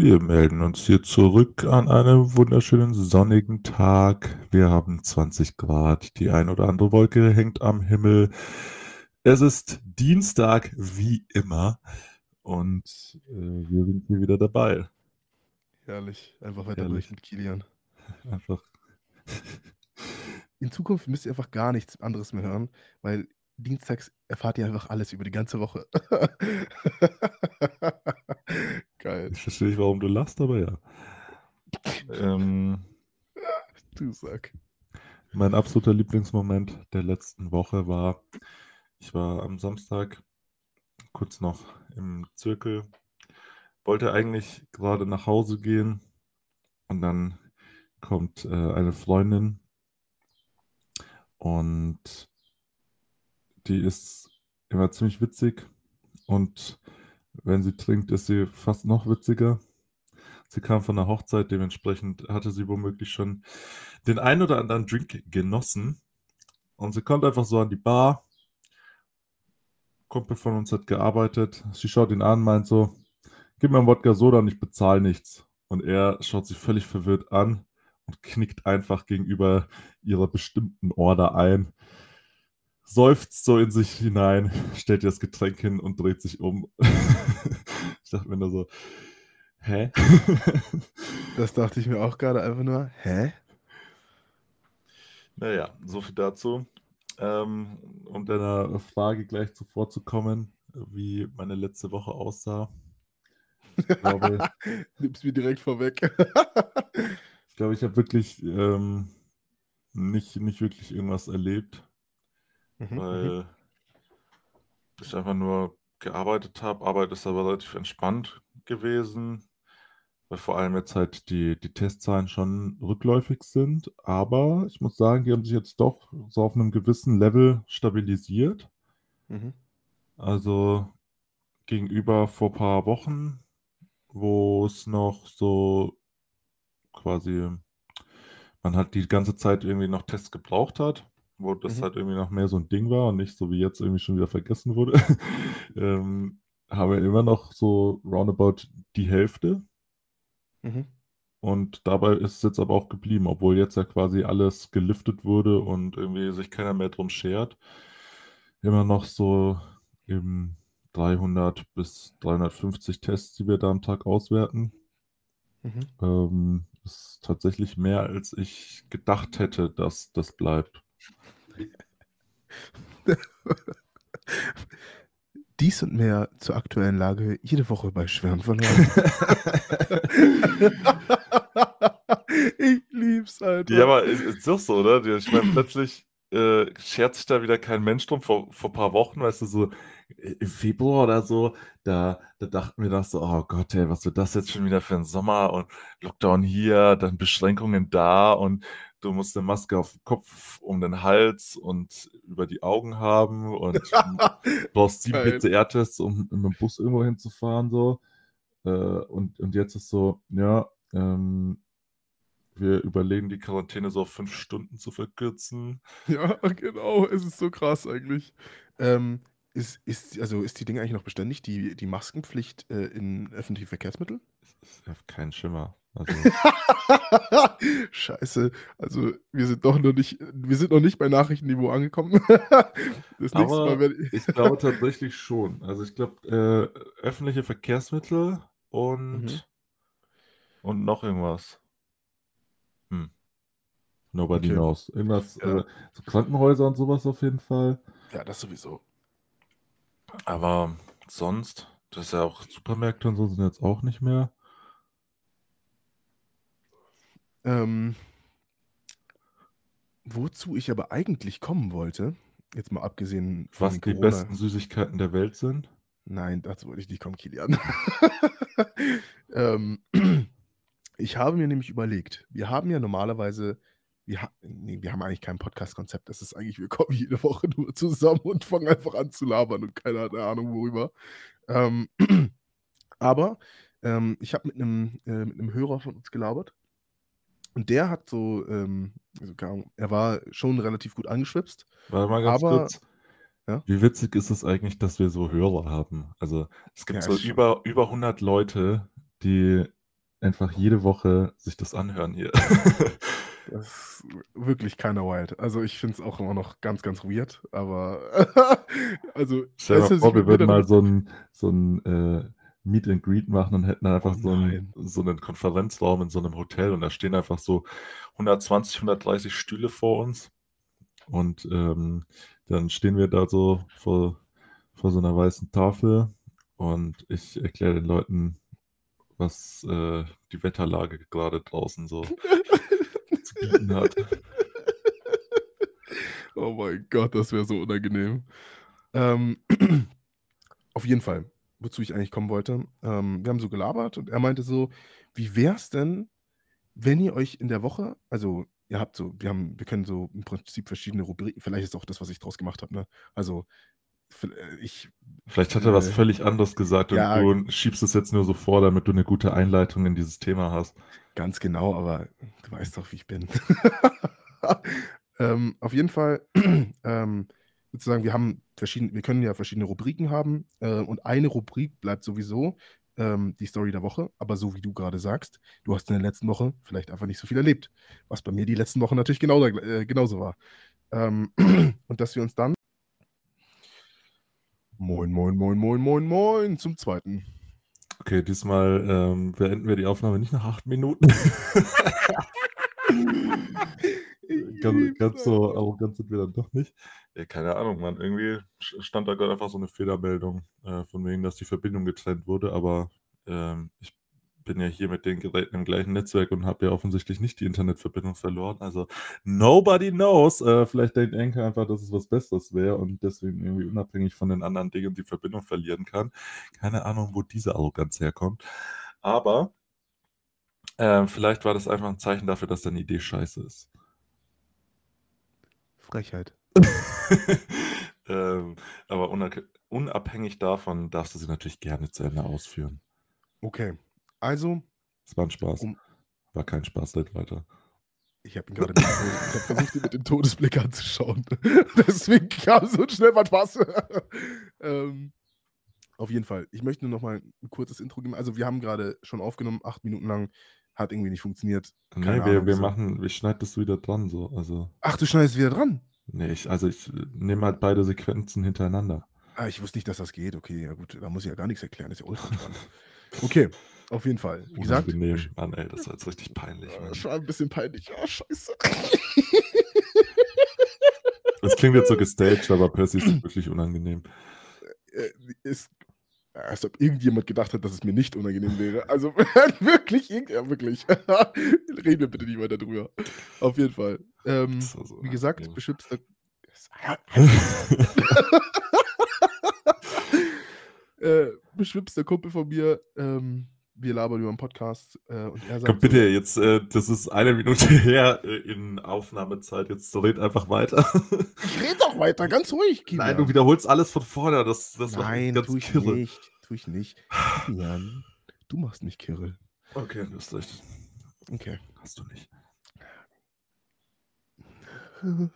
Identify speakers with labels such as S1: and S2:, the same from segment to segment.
S1: Wir melden uns hier zurück an einem wunderschönen sonnigen Tag. Wir haben 20 Grad. Die ein oder andere Wolke hängt am Himmel. Es ist Dienstag, wie immer. Und äh, wir sind hier wieder dabei.
S2: Herrlich. Einfach weiter Herrlich. durch mit Kilian.
S1: Einfach.
S2: In Zukunft müsst ihr einfach gar nichts anderes mehr hören, weil dienstags erfahrt ihr einfach alles über die ganze Woche.
S1: Geil. Ich verstehe nicht, warum du lachst, aber ja. ähm,
S2: du Sack.
S1: Mein absoluter Lieblingsmoment der letzten Woche war, ich war am Samstag kurz noch im Zirkel, wollte eigentlich gerade nach Hause gehen und dann kommt äh, eine Freundin und die ist immer ziemlich witzig und wenn sie trinkt, ist sie fast noch witziger. Sie kam von der Hochzeit, dementsprechend hatte sie womöglich schon den ein oder anderen Drink genossen. Und sie kommt einfach so an die Bar. Kumpel von uns hat gearbeitet. Sie schaut ihn an, meint so: Gib mir ein Wodka Soda und ich bezahle nichts. Und er schaut sie völlig verwirrt an und knickt einfach gegenüber ihrer bestimmten Order ein seufzt so in sich hinein, stellt ihr das Getränk hin und dreht sich um. ich dachte mir nur so, hä?
S2: das dachte ich mir auch gerade einfach nur, hä?
S1: Naja, so viel dazu. Ähm, um deiner Frage gleich zuvor zu kommen, wie meine letzte Woche aussah.
S2: Ich glaube, Nimm's mir direkt vorweg.
S1: ich glaube, ich habe wirklich ähm, nicht, nicht wirklich irgendwas erlebt. Mhm, weil mhm. ich einfach nur gearbeitet habe. Arbeit ist aber relativ entspannt gewesen, weil vor allem jetzt halt die, die Testzahlen schon rückläufig sind. Aber ich muss sagen, die haben sich jetzt doch so auf einem gewissen Level stabilisiert. Mhm. Also gegenüber vor ein paar Wochen, wo es noch so quasi, man hat die ganze Zeit irgendwie noch Tests gebraucht hat wo das mhm. halt irgendwie noch mehr so ein Ding war und nicht so wie jetzt irgendwie schon wieder vergessen wurde, ähm, haben wir immer noch so roundabout die Hälfte. Mhm. Und dabei ist es jetzt aber auch geblieben, obwohl jetzt ja quasi alles geliftet wurde und irgendwie sich keiner mehr drum schert. Immer noch so eben 300 bis 350 Tests, die wir da am Tag auswerten. Mhm. Ähm, ist tatsächlich mehr, als ich gedacht hätte, dass das bleibt.
S2: Dies und mehr zur aktuellen Lage jede Woche bei Schwärmen von Ich lieb's, Alter.
S1: Ja, aber ist doch so, oder? Ich meine, plötzlich äh, schert sich da wieder kein Mensch drum. Vor, vor ein paar Wochen, weißt du, so im Februar oder so, da, da dachten wir das so, oh Gott, ey, was wird das jetzt schon wieder für ein Sommer und Lockdown hier, dann Beschränkungen da und du musst eine Maske auf dem Kopf, um den Hals und über die Augen haben und brauchst sieben PCR-Tests, um mit dem Bus irgendwo hinzufahren, so. Äh, und, und jetzt ist so, ja, ähm, wir überlegen, die Quarantäne so auf fünf Stunden zu verkürzen.
S2: Ja, genau, es ist so krass eigentlich. Ähm, ist, ist, also ist die Dinge eigentlich noch beständig, die, die Maskenpflicht äh, in öffentlichen Verkehrsmitteln?
S1: Keinen Schimmer. Also.
S2: Scheiße, also wir sind doch noch nicht, wir sind noch nicht bei Nachrichtenniveau angekommen.
S1: das nächste Mal werde ich. ich glaube tatsächlich schon. Also ich glaube, äh, öffentliche Verkehrsmittel und, mhm. und noch irgendwas. Hm. Nobody okay. knows. Irgendwas, ja. äh, so Krankenhäuser und sowas auf jeden Fall.
S2: Ja, das sowieso.
S1: Aber sonst, das ist ja auch Supermärkte und so sind jetzt auch nicht mehr.
S2: Ähm, wozu ich aber eigentlich kommen wollte, jetzt mal abgesehen
S1: von Was die besten Süßigkeiten der Welt sind?
S2: Nein, dazu wollte ich nicht kommen, Kilian. ähm, ich habe mir nämlich überlegt, wir haben ja normalerweise, wir, ha nee, wir haben eigentlich kein Podcast-Konzept. Das ist eigentlich, wir kommen jede Woche nur zusammen und fangen einfach an zu labern und keiner hat eine Ahnung worüber. Ähm, aber ähm, ich habe mit einem äh, mit einem Hörer von uns gelabert und der hat so, ähm, also er war schon relativ gut angeschwipst.
S1: Warte mal ganz aber, kurz. Ja? Wie witzig ist es eigentlich, dass wir so Hörer haben? Also es gibt ja, so über, über 100 Leute, die einfach jede Woche sich das anhören hier.
S2: Das ist wirklich keiner wild. Also ich finde es auch immer noch ganz, ganz weird, aber also
S1: Stell dir vor, wir würden mal so ein, so ein äh, Meet and Greet machen und hätten einfach
S2: Oh
S1: so einen, so einen Konferenzraum in so einem Hotel und da stehen einfach so 120, 130 Stühle vor uns und ähm, dann stehen wir da so vor, vor so einer weißen Tafel und ich erkläre den Leuten, was äh, die Wetterlage gerade draußen so bieten hat.
S2: Oh mein Gott, das wäre so unangenehm. Ähm, auf jeden Fall, wozu ich eigentlich kommen wollte. Ähm, wir haben so gelabert und er meinte so, wie wär's denn, wenn ihr euch in der Woche, also ihr habt so, wir haben, wir können so im Prinzip verschiedene Rubriken, vielleicht ist auch das, was ich draus gemacht habe, ne? Also äh, ich,
S1: Vielleicht hat er was
S2: äh,
S1: völlig anderes gesagt und
S2: ja,
S1: du schiebst es jetzt nur so vor, damit du eine gute Einleitung in dieses Thema hast.
S2: Ganz genau, aber du weißt doch, wie ich bin. ähm, auf jeden Fall, ähm, sozusagen, wir haben verschiedene, wir können ja verschiedene Rubriken haben äh, und eine Rubrik bleibt sowieso ähm, die Story der Woche, aber so wie du gerade sagst, du hast in der letzten Woche vielleicht einfach nicht so viel erlebt, was bei mir die letzten Wochen natürlich genau, äh, genauso war. Ähm, und dass wir uns dann Moin, moin, moin, moin, moin, moin zum zweiten.
S1: Okay, diesmal ähm, beenden wir die Aufnahme nicht nach acht Minuten. Ganz, ganz so arrogant sind wir dann doch nicht. Ja, keine Ahnung, Mann. Irgendwie stand da gerade einfach so eine Fehlermeldung, äh, von wegen, dass die Verbindung getrennt wurde, aber ähm, ich bin ja hier mit den Geräten im gleichen Netzwerk und habe ja offensichtlich nicht die Internetverbindung verloren. Also nobody knows. Äh, vielleicht denkt Enke einfach, dass es was Besseres wäre und deswegen irgendwie unabhängig von den anderen Dingen die Verbindung verlieren kann. Keine Ahnung, wo diese Arroganz herkommt. Aber äh, vielleicht war das einfach ein Zeichen dafür, dass deine Idee scheiße ist.
S2: Frechheit.
S1: ähm, aber unabhängig davon darfst du sie natürlich gerne zu Ende ausführen.
S2: Okay, also,
S1: Es war ein Spaß.
S2: um,
S1: War kein Spaß, seid weiter.
S2: ich habe ihn gerade mit, hab versucht, ihn mit dem Todesblick anzuschauen. Deswegen kam so schnell mein Spaß. ähm, auf jeden Fall. Ich möchte nur noch mal ein kurzes Intro geben. Also, wir haben gerade schon aufgenommen, acht Minuten lang. Hat irgendwie nicht funktioniert.
S1: Nee,
S2: Keine
S1: wir,
S2: Ahnung,
S1: wir
S2: wieso.
S1: machen, ich schneide das wieder dran, so. Also,
S2: Ach, du schneidest wieder dran.
S1: nee, ich, also ich nehme halt beide Sequenzen hintereinander.
S2: Ah, ich wusste nicht, dass das geht. Okay, ja gut, da muss ich ja gar nichts erklären. Das ist ja ultra spannend. Okay, auf jeden Fall. Wie gesagt,
S1: Unangenehm. Mann, ey, das war jetzt richtig peinlich.
S2: äh,
S1: Mann.
S2: schon ein bisschen peinlich. Ja, scheiße.
S1: Das klingt jetzt so gestaged, aber Percy ist wirklich unangenehm.
S2: äh, ist, als ob irgendjemand gedacht hat, dass es mir nicht unangenehm wäre. Also wirklich, ja, wirklich. Reden wir bitte nicht weiter drüber. Auf jeden Fall. Ähm,
S1: Das war so
S2: wie gesagt, beschützter. äh, beschwipster Kumpel von mir. Ähm, wir labern über einen Podcast äh, und er sagt.
S1: Komm bitte, jetzt, äh, das ist eine Minute her äh, in Aufnahmebezeit. Jetzt red einfach weiter.
S2: So, ich rede doch weiter, ganz ruhig, Kilian.
S1: Nein, du wiederholst alles von vorne. Das, das
S2: Nein,
S1: ganz
S2: tu ich
S1: kirre.
S2: nicht. Tu ich nicht. Kilian, du machst mich kirre.
S1: Okay, du hast recht.
S2: Okay.
S1: Hast du nicht.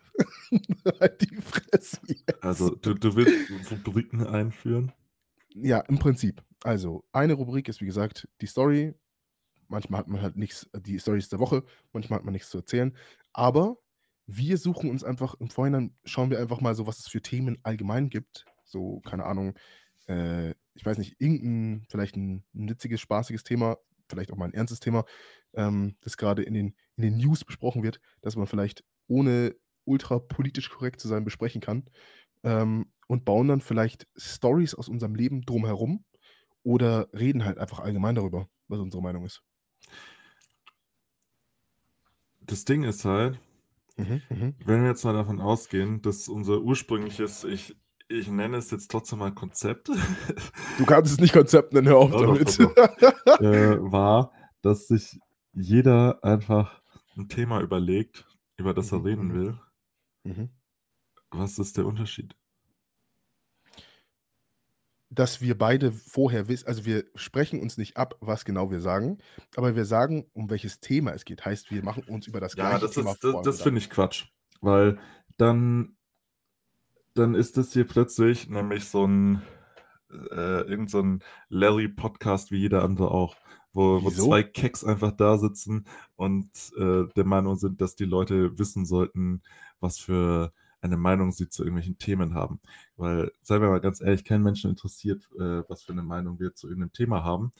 S2: halt die Fresse jetzt.
S1: Also, du, du willst Rubriken einführen?
S2: Ja, im Prinzip. Also, eine Rubrik ist, wie gesagt, die Story. Manchmal hat man halt nichts, die Stories der Woche, manchmal hat man nichts zu erzählen. Aber wir suchen uns einfach im Vorhinein, schauen wir einfach mal so, was es für Themen allgemein gibt. So, keine Ahnung, äh, ich weiß nicht, irgendein, vielleicht ein, witziges, spaßiges Thema, vielleicht auch mal ein ernstes Thema, ähm, das gerade in den, in den News besprochen wird, dass man vielleicht ohne ultra politisch korrekt zu sein besprechen kann. Ähm, und bauen dann vielleicht Stories aus unserem Leben drumherum oder reden halt einfach allgemein darüber, was unsere Meinung ist.
S1: Das Ding ist halt,
S2: Mhm, mhm.
S1: wenn wir jetzt mal davon ausgehen, dass unser ursprüngliches, ich, ich nenne es jetzt trotzdem mal Konzept,
S2: Du kannst es nicht Konzept nennen, hör auf
S1: Doch, doch,
S2: damit.
S1: doch, äh, war, dass sich jeder einfach ein Thema überlegt, über das er
S2: Mhm,
S1: reden
S2: mhm.
S1: will.
S2: Mhm.
S1: Was ist der Unterschied?
S2: Dass wir beide vorher wissen, also wir sprechen uns nicht ab, was genau wir sagen, aber wir sagen, um welches Thema es geht. Heißt, wir machen uns über das
S1: Ja,
S2: gleiche
S1: das,
S2: Thema
S1: ist, das,
S2: vor.
S1: das finde ich Quatsch. Weil dann, dann ist das hier plötzlich nämlich so ein, äh, irgendein so Larry-Podcast wie jeder andere auch, wo, wo zwei Keks einfach da sitzen und äh, der Meinung sind, dass die Leute wissen sollten, was für eine Meinung sie zu irgendwelchen Themen haben. Weil, seien wir mal ganz ehrlich, kein Menschen interessiert, äh, was für eine Meinung wir zu irgendeinem Thema haben.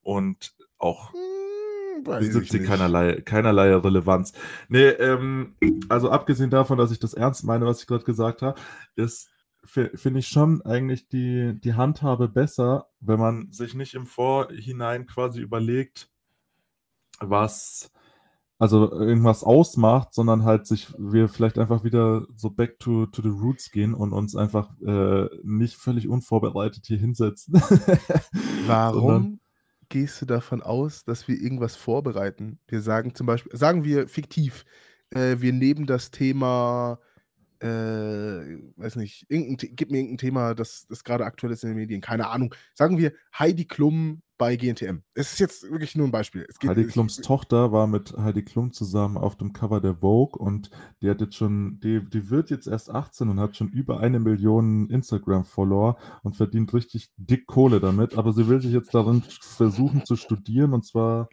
S1: Und auch hm, besitzt sie keinerlei, keinerlei Relevanz. Nee, ähm, also abgesehen davon, dass ich das ernst meine, was ich gerade gesagt habe, ist, finde ich schon eigentlich die, die Handhabe besser, wenn man sich nicht im Vorhinein quasi überlegt, was also irgendwas ausmacht, sondern halt sich wir vielleicht einfach wieder so back to, to the roots gehen und uns einfach äh, nicht völlig unvorbereitet hier hinsetzen.
S2: Warum sondern, gehst du davon aus, dass wir irgendwas vorbereiten? Wir sagen zum Beispiel, sagen wir fiktiv, äh, wir nehmen das Thema, äh, weiß nicht, gib mir irgendein Thema, das, das gerade aktuell ist in den Medien, keine Ahnung. Sagen wir Heidi Klum bei GNTM. Es ist jetzt wirklich nur ein Beispiel.
S1: Heidi Klums ich, Tochter war mit Heidi Klum zusammen auf dem Cover der Vogue und die hat jetzt schon, die, die wird jetzt erst 18 und hat schon über eine Million Instagram-Follower und verdient richtig dick Kohle damit, aber sie will sich jetzt darin versuchen zu studieren und zwar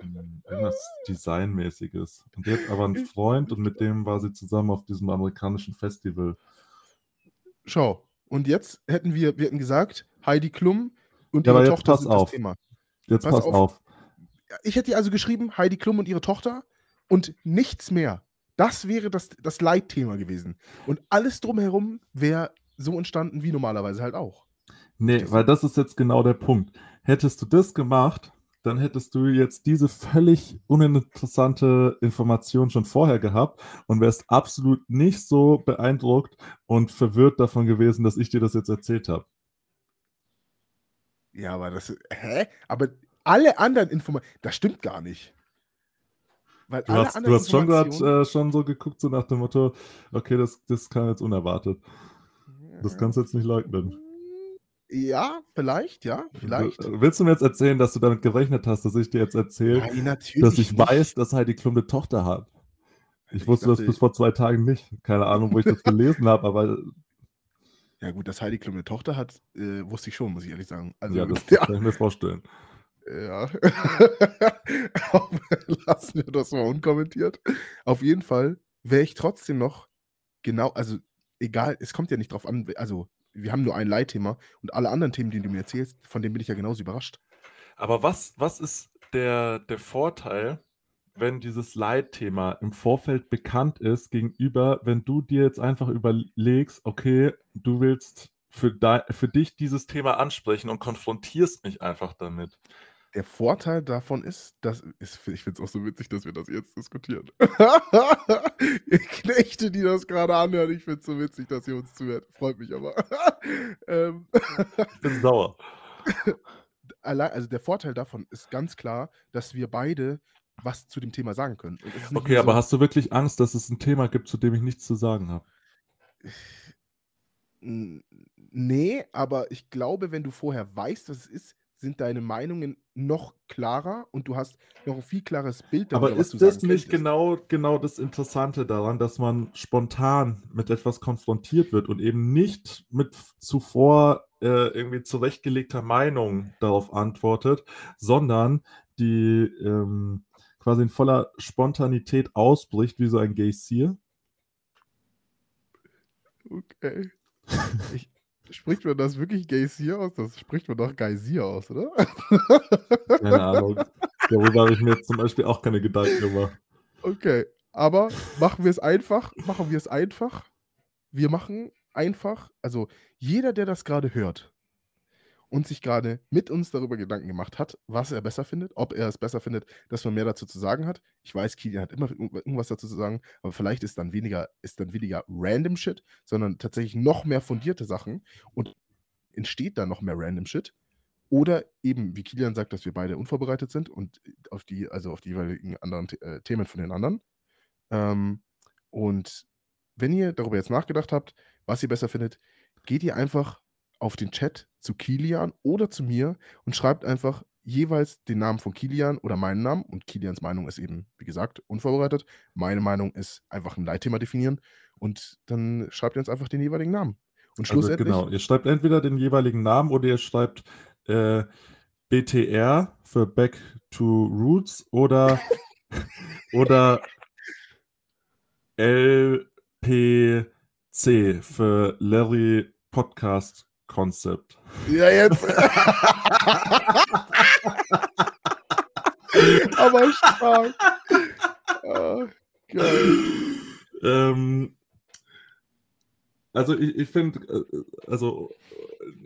S1: irgendwas Designmäßiges. Und die hat aber einen Freund und mit dem war sie zusammen auf diesem amerikanischen Festival.
S2: Schau, und jetzt hätten wir, wir hätten gesagt, Heidi Klum und ja, ihre Tochter pass
S1: sind auf. das Thema. Jetzt pass, pass auf. auf.
S2: Ich hätte also geschrieben, Heidi Klum und ihre Tochter und nichts mehr. Das wäre das, das Leitthema gewesen. Und alles drumherum wäre so entstanden wie normalerweise halt auch.
S1: Nee, weil das ist jetzt genau der Punkt. Hättest du das gemacht, dann hättest du jetzt diese völlig uninteressante Information schon vorher gehabt und wärst absolut nicht so beeindruckt und verwirrt davon gewesen, dass ich dir das jetzt erzählt habe.
S2: Ja, aber das. Hä? Aber alle anderen Informationen. Das stimmt gar nicht.
S1: Weil du, hast, du hast schon gerade äh, schon so geguckt, so nach dem Motto, okay, das, das kam jetzt unerwartet. Das kannst du jetzt nicht leugnen.
S2: Ja, vielleicht, ja, vielleicht.
S1: Willst du mir jetzt erzählen, dass du damit gerechnet hast, dass ich dir jetzt erzähle, dass ich nicht. weiß, dass Heidi Klum eine Tochter hat? Ich, ich wusste dachte, das bis vor zwei Tagen nicht. Keine Ahnung, wo ich das gelesen habe, aber
S2: ja, gut, dass Heidi Klum eine Tochter hat, äh, wusste ich schon, muss ich ehrlich sagen.
S1: Also, ja, das ja. kann ich mir vorstellen.
S2: Ja. Lassen wir das mal unkommentiert. Auf jeden Fall wäre ich trotzdem noch genau, also egal, es kommt ja nicht drauf an, also wir haben nur ein Leitthema und alle anderen Themen, die du mir erzählst, von denen bin ich ja genauso überrascht.
S1: Aber was, was ist der, der Vorteil, wenn dieses Leitthema im Vorfeld bekannt ist, gegenüber, wenn du dir jetzt einfach überlegst, okay, du willst für, de, für dich dieses Thema ansprechen und konfrontierst mich einfach damit.
S2: Der Vorteil davon ist, dass ist, ich finde es auch so witzig, dass wir das jetzt diskutieren. ihr Knechte, die das gerade anhören, ich finde es so witzig, dass ihr uns zuhört. Freut mich aber.
S1: ähm, ich bin sauer.
S2: Allein, also der Vorteil davon ist ganz klar, dass wir beide was zu dem Thema sagen können.
S1: Okay, aber so, hast du wirklich Angst, dass es ein Thema gibt, zu dem ich nichts zu sagen habe?
S2: Nee, aber ich glaube, wenn du vorher weißt, was es ist, sind deine Meinungen noch klarer und du hast noch ein viel klares Bild
S1: darüber, Aber ist das nicht genau, genau das Interessante daran, dass man spontan mit etwas konfrontiert wird und eben nicht mit zuvor äh, irgendwie zurechtgelegter Meinung darauf antwortet, sondern die ähm, quasi in voller Spontanität ausbricht, wie so ein Geysir.
S2: Okay. Ich, spricht man das wirklich Geysir aus? Das spricht man doch Geysir aus, oder?
S1: Keine Ahnung. Darüber habe ich mir zum Beispiel auch keine Gedanken gemacht.
S2: Okay, aber machen wir es einfach. Machen wir es einfach. Wir machen einfach, also jeder, der das gerade hört, und sich gerade mit uns darüber Gedanken gemacht hat, was er besser findet, ob er es besser findet, dass man mehr dazu zu sagen hat. Ich weiß, Kilian hat immer irgendwas dazu zu sagen, aber vielleicht ist dann weniger, ist dann weniger random Shit, sondern tatsächlich noch mehr fundierte Sachen und entsteht dann noch mehr random Shit. Oder eben, wie Kilian sagt, dass wir beide unvorbereitet sind und auf die, also auf die jeweiligen anderen äh, Themen von den anderen. Ähm, und wenn ihr darüber jetzt nachgedacht habt, was ihr besser findet, geht ihr einfach auf den Chat zu Kilian oder zu mir und schreibt einfach jeweils den Namen von Kilian oder meinen Namen. Und Kilians Meinung ist eben, wie gesagt, unvorbereitet. Meine Meinung ist einfach ein Leitthema definieren. Und dann schreibt ihr uns einfach den jeweiligen Namen. Und
S1: Also
S2: schlussendlich,
S1: genau, ihr schreibt entweder den jeweiligen Namen oder ihr schreibt äh, BTR für Back to Roots oder, oder LPC für Larry Podcast Concept.
S2: ja jetzt. Aber stark. Ah, geil.
S1: Ähm, also ich, ich finde, äh, also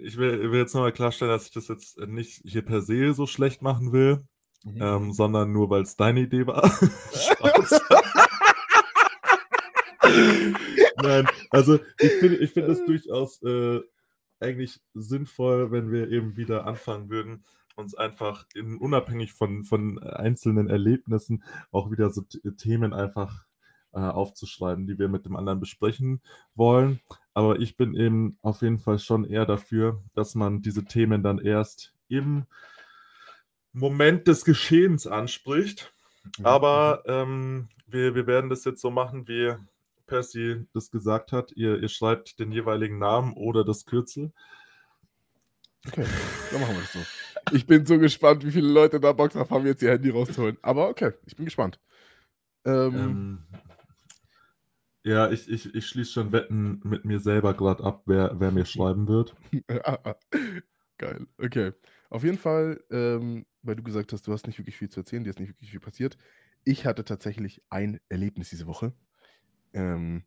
S1: ich will, ich will jetzt nochmal klarstellen, dass ich das jetzt nicht hier per se so schlecht machen will,
S2: Mhm.
S1: ähm, sondern nur, weil es deine Idee war. Nein, also ich finde ich find es durchaus äh, eigentlich sinnvoll, wenn wir eben wieder anfangen würden, uns einfach in, unabhängig von, von einzelnen Erlebnissen auch wieder so Themen einfach äh, aufzuschreiben, die wir mit dem anderen besprechen wollen. Aber ich bin eben auf jeden Fall schon eher dafür, dass man diese Themen dann erst im Moment des Geschehens anspricht.
S2: Mhm.
S1: Aber ähm, wir, wir werden das jetzt so machen, wie Percy das gesagt hat. Ihr, ihr schreibt den jeweiligen Namen oder das Kürzel.
S2: Okay, dann machen wir das so. Ich bin so gespannt, wie viele Leute da Bock drauf haben, jetzt ihr Handy rauszuholen. Aber okay, ich bin gespannt. Ähm,
S1: Ähm, ja, ich, ich, ich schließe schon Wetten mit mir selber gerade ab, wer, wer mir schreiben wird.
S2: ah, ah. Geil, okay. Auf jeden Fall, ähm, weil du gesagt hast, du hast nicht wirklich viel zu erzählen, dir ist nicht wirklich viel passiert. Ich hatte tatsächlich ein Erlebnis diese Woche. Ähm,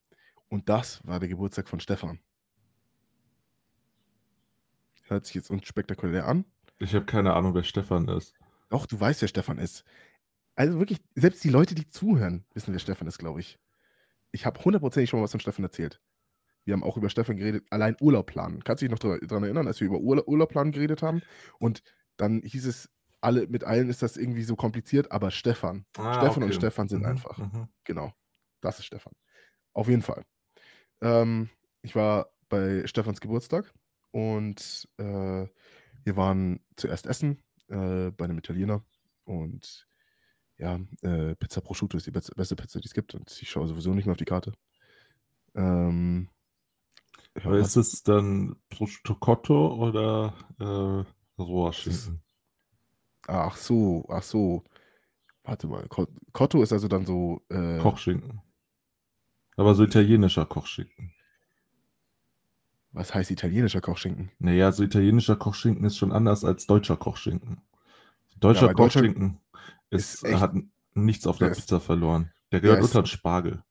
S2: und das war der Geburtstag von Stefan. Hört sich jetzt unspektakulär an.
S1: Ich habe keine Ahnung, wer Stefan ist.
S2: Doch, du weißt, wer Stefan ist. Also wirklich, selbst die Leute, die zuhören, wissen, wer Stefan ist, glaube ich. Ich habe hundertprozentig schon mal was von Stefan erzählt. Wir haben auch über Stefan geredet, allein Urlaub planen. Kannst du dich noch daran erinnern, als wir über Urla Urlaub planen geredet haben? Und dann hieß es, alle, mit allen ist das irgendwie so kompliziert, aber Stefan.
S1: Ah,
S2: Stefan und
S1: okay.
S2: Stefan sind
S1: Mhm,
S2: einfach.
S1: mhm.
S2: Genau. Das ist Stefan. Auf jeden Fall. Ähm, ich war bei Stefans Geburtstag und äh, wir waren zuerst essen äh, bei einem Italiener und ja, äh, Pizza Prosciutto ist die beste, beste Pizza, die es gibt und ich schaue sowieso nicht mehr auf die Karte. Ähm,
S1: Aber ist es dann Prosciutto Cotto oder äh, Rohrschinken?
S2: ach so, ach so. Warte mal, Co- Cotto ist also dann so. Äh,
S1: Kochschinken. Aber so italienischer Kochschinken.
S2: was heißt italienischer Kochschinken?
S1: Naja, so italienischer Kochschinken ist schon anders als deutscher Kochschinken. Deutscher
S2: deutscher
S1: Kochschinken ist,
S2: ist echt-
S1: hat nichts auf der
S2: der ist-
S1: Pizza verloren. Der gehört
S2: ist-
S1: unter den Spargel.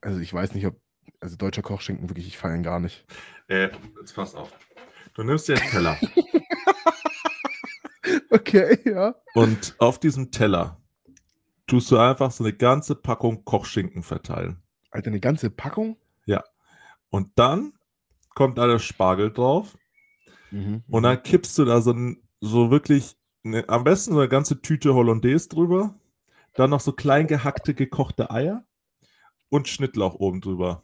S2: Also ich weiß nicht, ob. Also deutscher Kochschinken wirklich, ich feiere ihn gar nicht.
S1: Äh, jetzt pass auf. Du nimmst dir einen Teller
S2: Okay, ja.
S1: und auf diesem Teller tust du einfach so eine ganze Packung Kochschinken verteilen.
S2: Alter, eine ganze Packung?
S1: Und dann kommt da der Spargel drauf
S2: Mhm.
S1: und dann kippst du da so, ein, so wirklich eine, am besten so eine ganze Tüte Hollandaise drüber, dann noch so klein gehackte gekochte Eier und Schnittlauch oben drüber.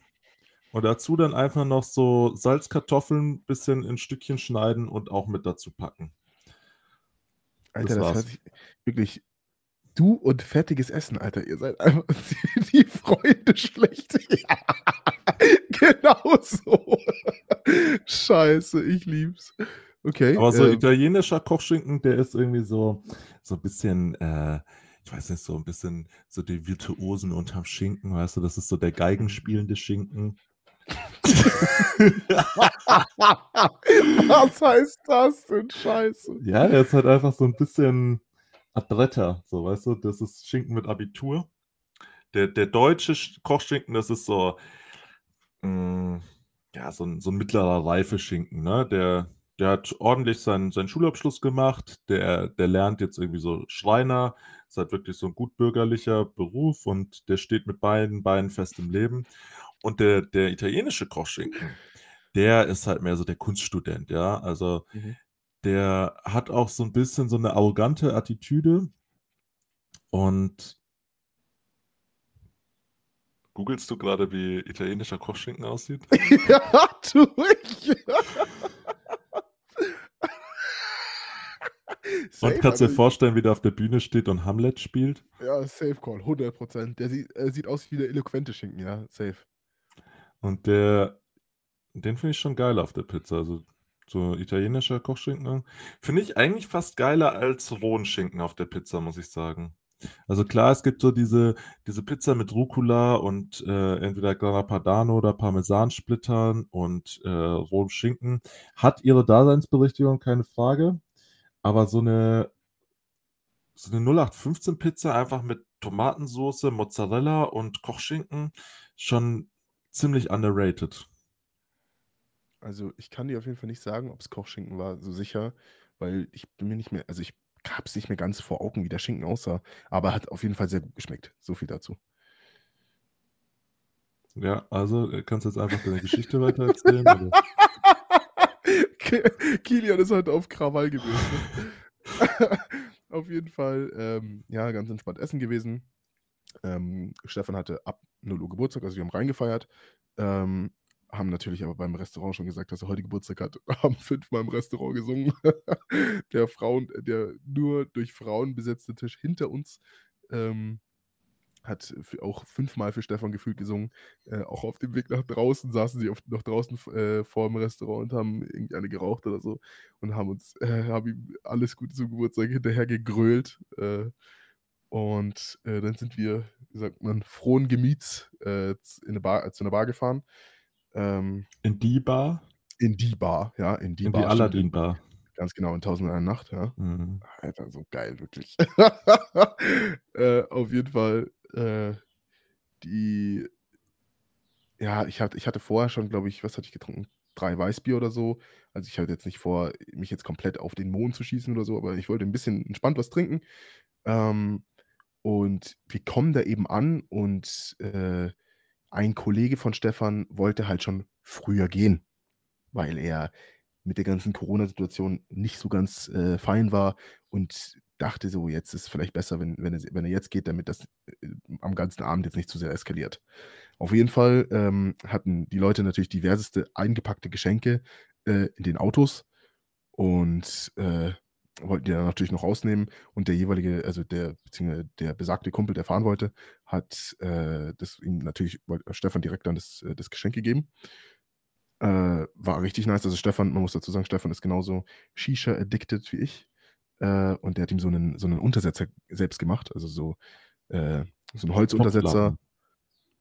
S1: Und dazu dann einfach noch so Salzkartoffeln bisschen in Stückchen schneiden und auch mit dazu packen.
S2: Alter,
S1: das
S2: das, hört sich wirklich. Du und fertiges Essen, Alter. Ihr seid einfach die Freunde schlecht. Ja, genau so. Scheiße, ich lieb's. Okay.
S1: Aber so
S2: ähm,
S1: italienischer Kochschinken, der ist irgendwie so, so ein bisschen, äh, ich weiß nicht, so ein bisschen so die Virtuosen unterm Schinken, weißt du, das ist so der Geigenspielende Schinken.
S2: Was heißt das denn? Scheiße.
S1: Ja, der ist halt einfach so ein bisschen adretter, so, weißt du, das ist Schinken mit Abitur. Der, der deutsche Sch- Kochschinken, das ist so, mh, ja, so ein, so ein mittlerer Reifeschinken, ne? Der, der hat ordentlich seinen, seinen Schulabschluss gemacht, der, der lernt jetzt irgendwie so Schreiner, ist halt wirklich so ein gut bürgerlicher Beruf und der steht mit beiden Beinen fest im Leben. Und der, der italienische Kochschinken, der ist halt mehr so der Kunststudent, ja, also
S2: Mhm.
S1: Der hat auch so ein bisschen so eine arrogante Attitüde und googelst du gerade, wie italienischer Kochschinken aussieht?
S2: Ja, tu ich.
S1: Und kannst dir
S2: Alter.
S1: vorstellen, wie der auf der Bühne steht und Hamlet spielt?
S2: Ja, Safe Call, 100%. Der sieht, äh, sieht aus wie der eloquente Schinken, ja, safe.
S1: Und der, Den finde ich schon geil auf der Pizza. Also so italienischer Kochschinken. Finde ich eigentlich fast geiler als rohen Schinken auf der Pizza, muss ich sagen. Also klar, es gibt so diese, diese Pizza mit Rucola und äh, entweder Grana Padano oder Parmesansplittern und äh, rohem Schinken. Hat ihre Daseinsberechtigung, keine Frage. Aber so eine, so eine 0815 Pizza einfach mit Tomatensauce, Mozzarella und Kochschinken schon ziemlich underrated.
S2: Also ich kann dir auf jeden Fall nicht sagen, ob es Kochschinken war, so sicher, weil ich bin mir nicht mehr, also ich habe es nicht mehr ganz vor Augen, wie der Schinken aussah, aber hat auf jeden Fall sehr gut geschmeckt. So viel dazu.
S1: Ja, also äh, kannst du jetzt einfach deine Geschichte weiter erzählen? oder?
S2: Kilian ist heute auf Krawall gewesen. Auf jeden Fall, ähm, ja, ganz entspannt essen gewesen. Ähm, Stefan hatte ab 0 Uhr Geburtstag, also wir haben reingefeiert. Ähm, haben natürlich aber beim Restaurant schon gesagt, dass er heute Geburtstag hat, haben fünfmal im Restaurant gesungen. der Frauen, der nur durch Frauen besetzte Tisch hinter uns ähm, hat auch fünfmal für Stefan gefühlt gesungen. Äh, auch auf dem Weg nach draußen saßen sie oft noch draußen äh, vor dem Restaurant und haben irgendwie eine geraucht oder so und haben uns, äh, haben ihm alles Gute zum Geburtstag hinterher gegrölt. Äh, und äh, dann sind wir, wie sagt man, frohen Gemiets äh, in eine Bar, zu einer Bar gefahren
S1: ähm, in die Bar?
S2: In die Bar, ja, in die
S1: in
S2: Bar.
S1: Die Aladdin-Bar.
S2: Ganz genau, in Tausend einer Nacht, ja.
S1: Mhm.
S2: Alter, so geil, wirklich. äh, auf jeden Fall, äh, die, ja, ich hatte, ich hatte vorher schon, glaube ich, was hatte ich getrunken? Drei Weißbier oder so. Also ich hatte jetzt nicht vor, mich jetzt komplett auf den Mond zu schießen oder so, aber ich wollte ein bisschen entspannt was trinken. Ähm, und wir kommen da eben an und äh, ein Kollege von Stefan wollte halt schon früher gehen, weil er mit der ganzen Corona-Situation nicht so ganz äh, fein war und dachte so, jetzt ist es vielleicht besser, wenn, wenn, er, wenn er jetzt geht, damit das äh, am ganzen Abend jetzt nicht zu sehr eskaliert. Auf jeden Fall ähm, hatten die Leute natürlich diverseste eingepackte Geschenke äh, in den Autos und äh, wollten die dann natürlich noch rausnehmen und der jeweilige, also der, beziehungsweise der besagte Kumpel, der fahren wollte, hat äh, das ihm natürlich Stefan direkt dann das, äh, das Geschenk gegeben. Äh, war richtig nice. Also Stefan, man muss dazu sagen, Stefan ist genauso Shisha-addicted wie ich. Äh, und der hat ihm so einen, so einen Untersetzer selbst gemacht, also so, äh, so einen Holzuntersetzer.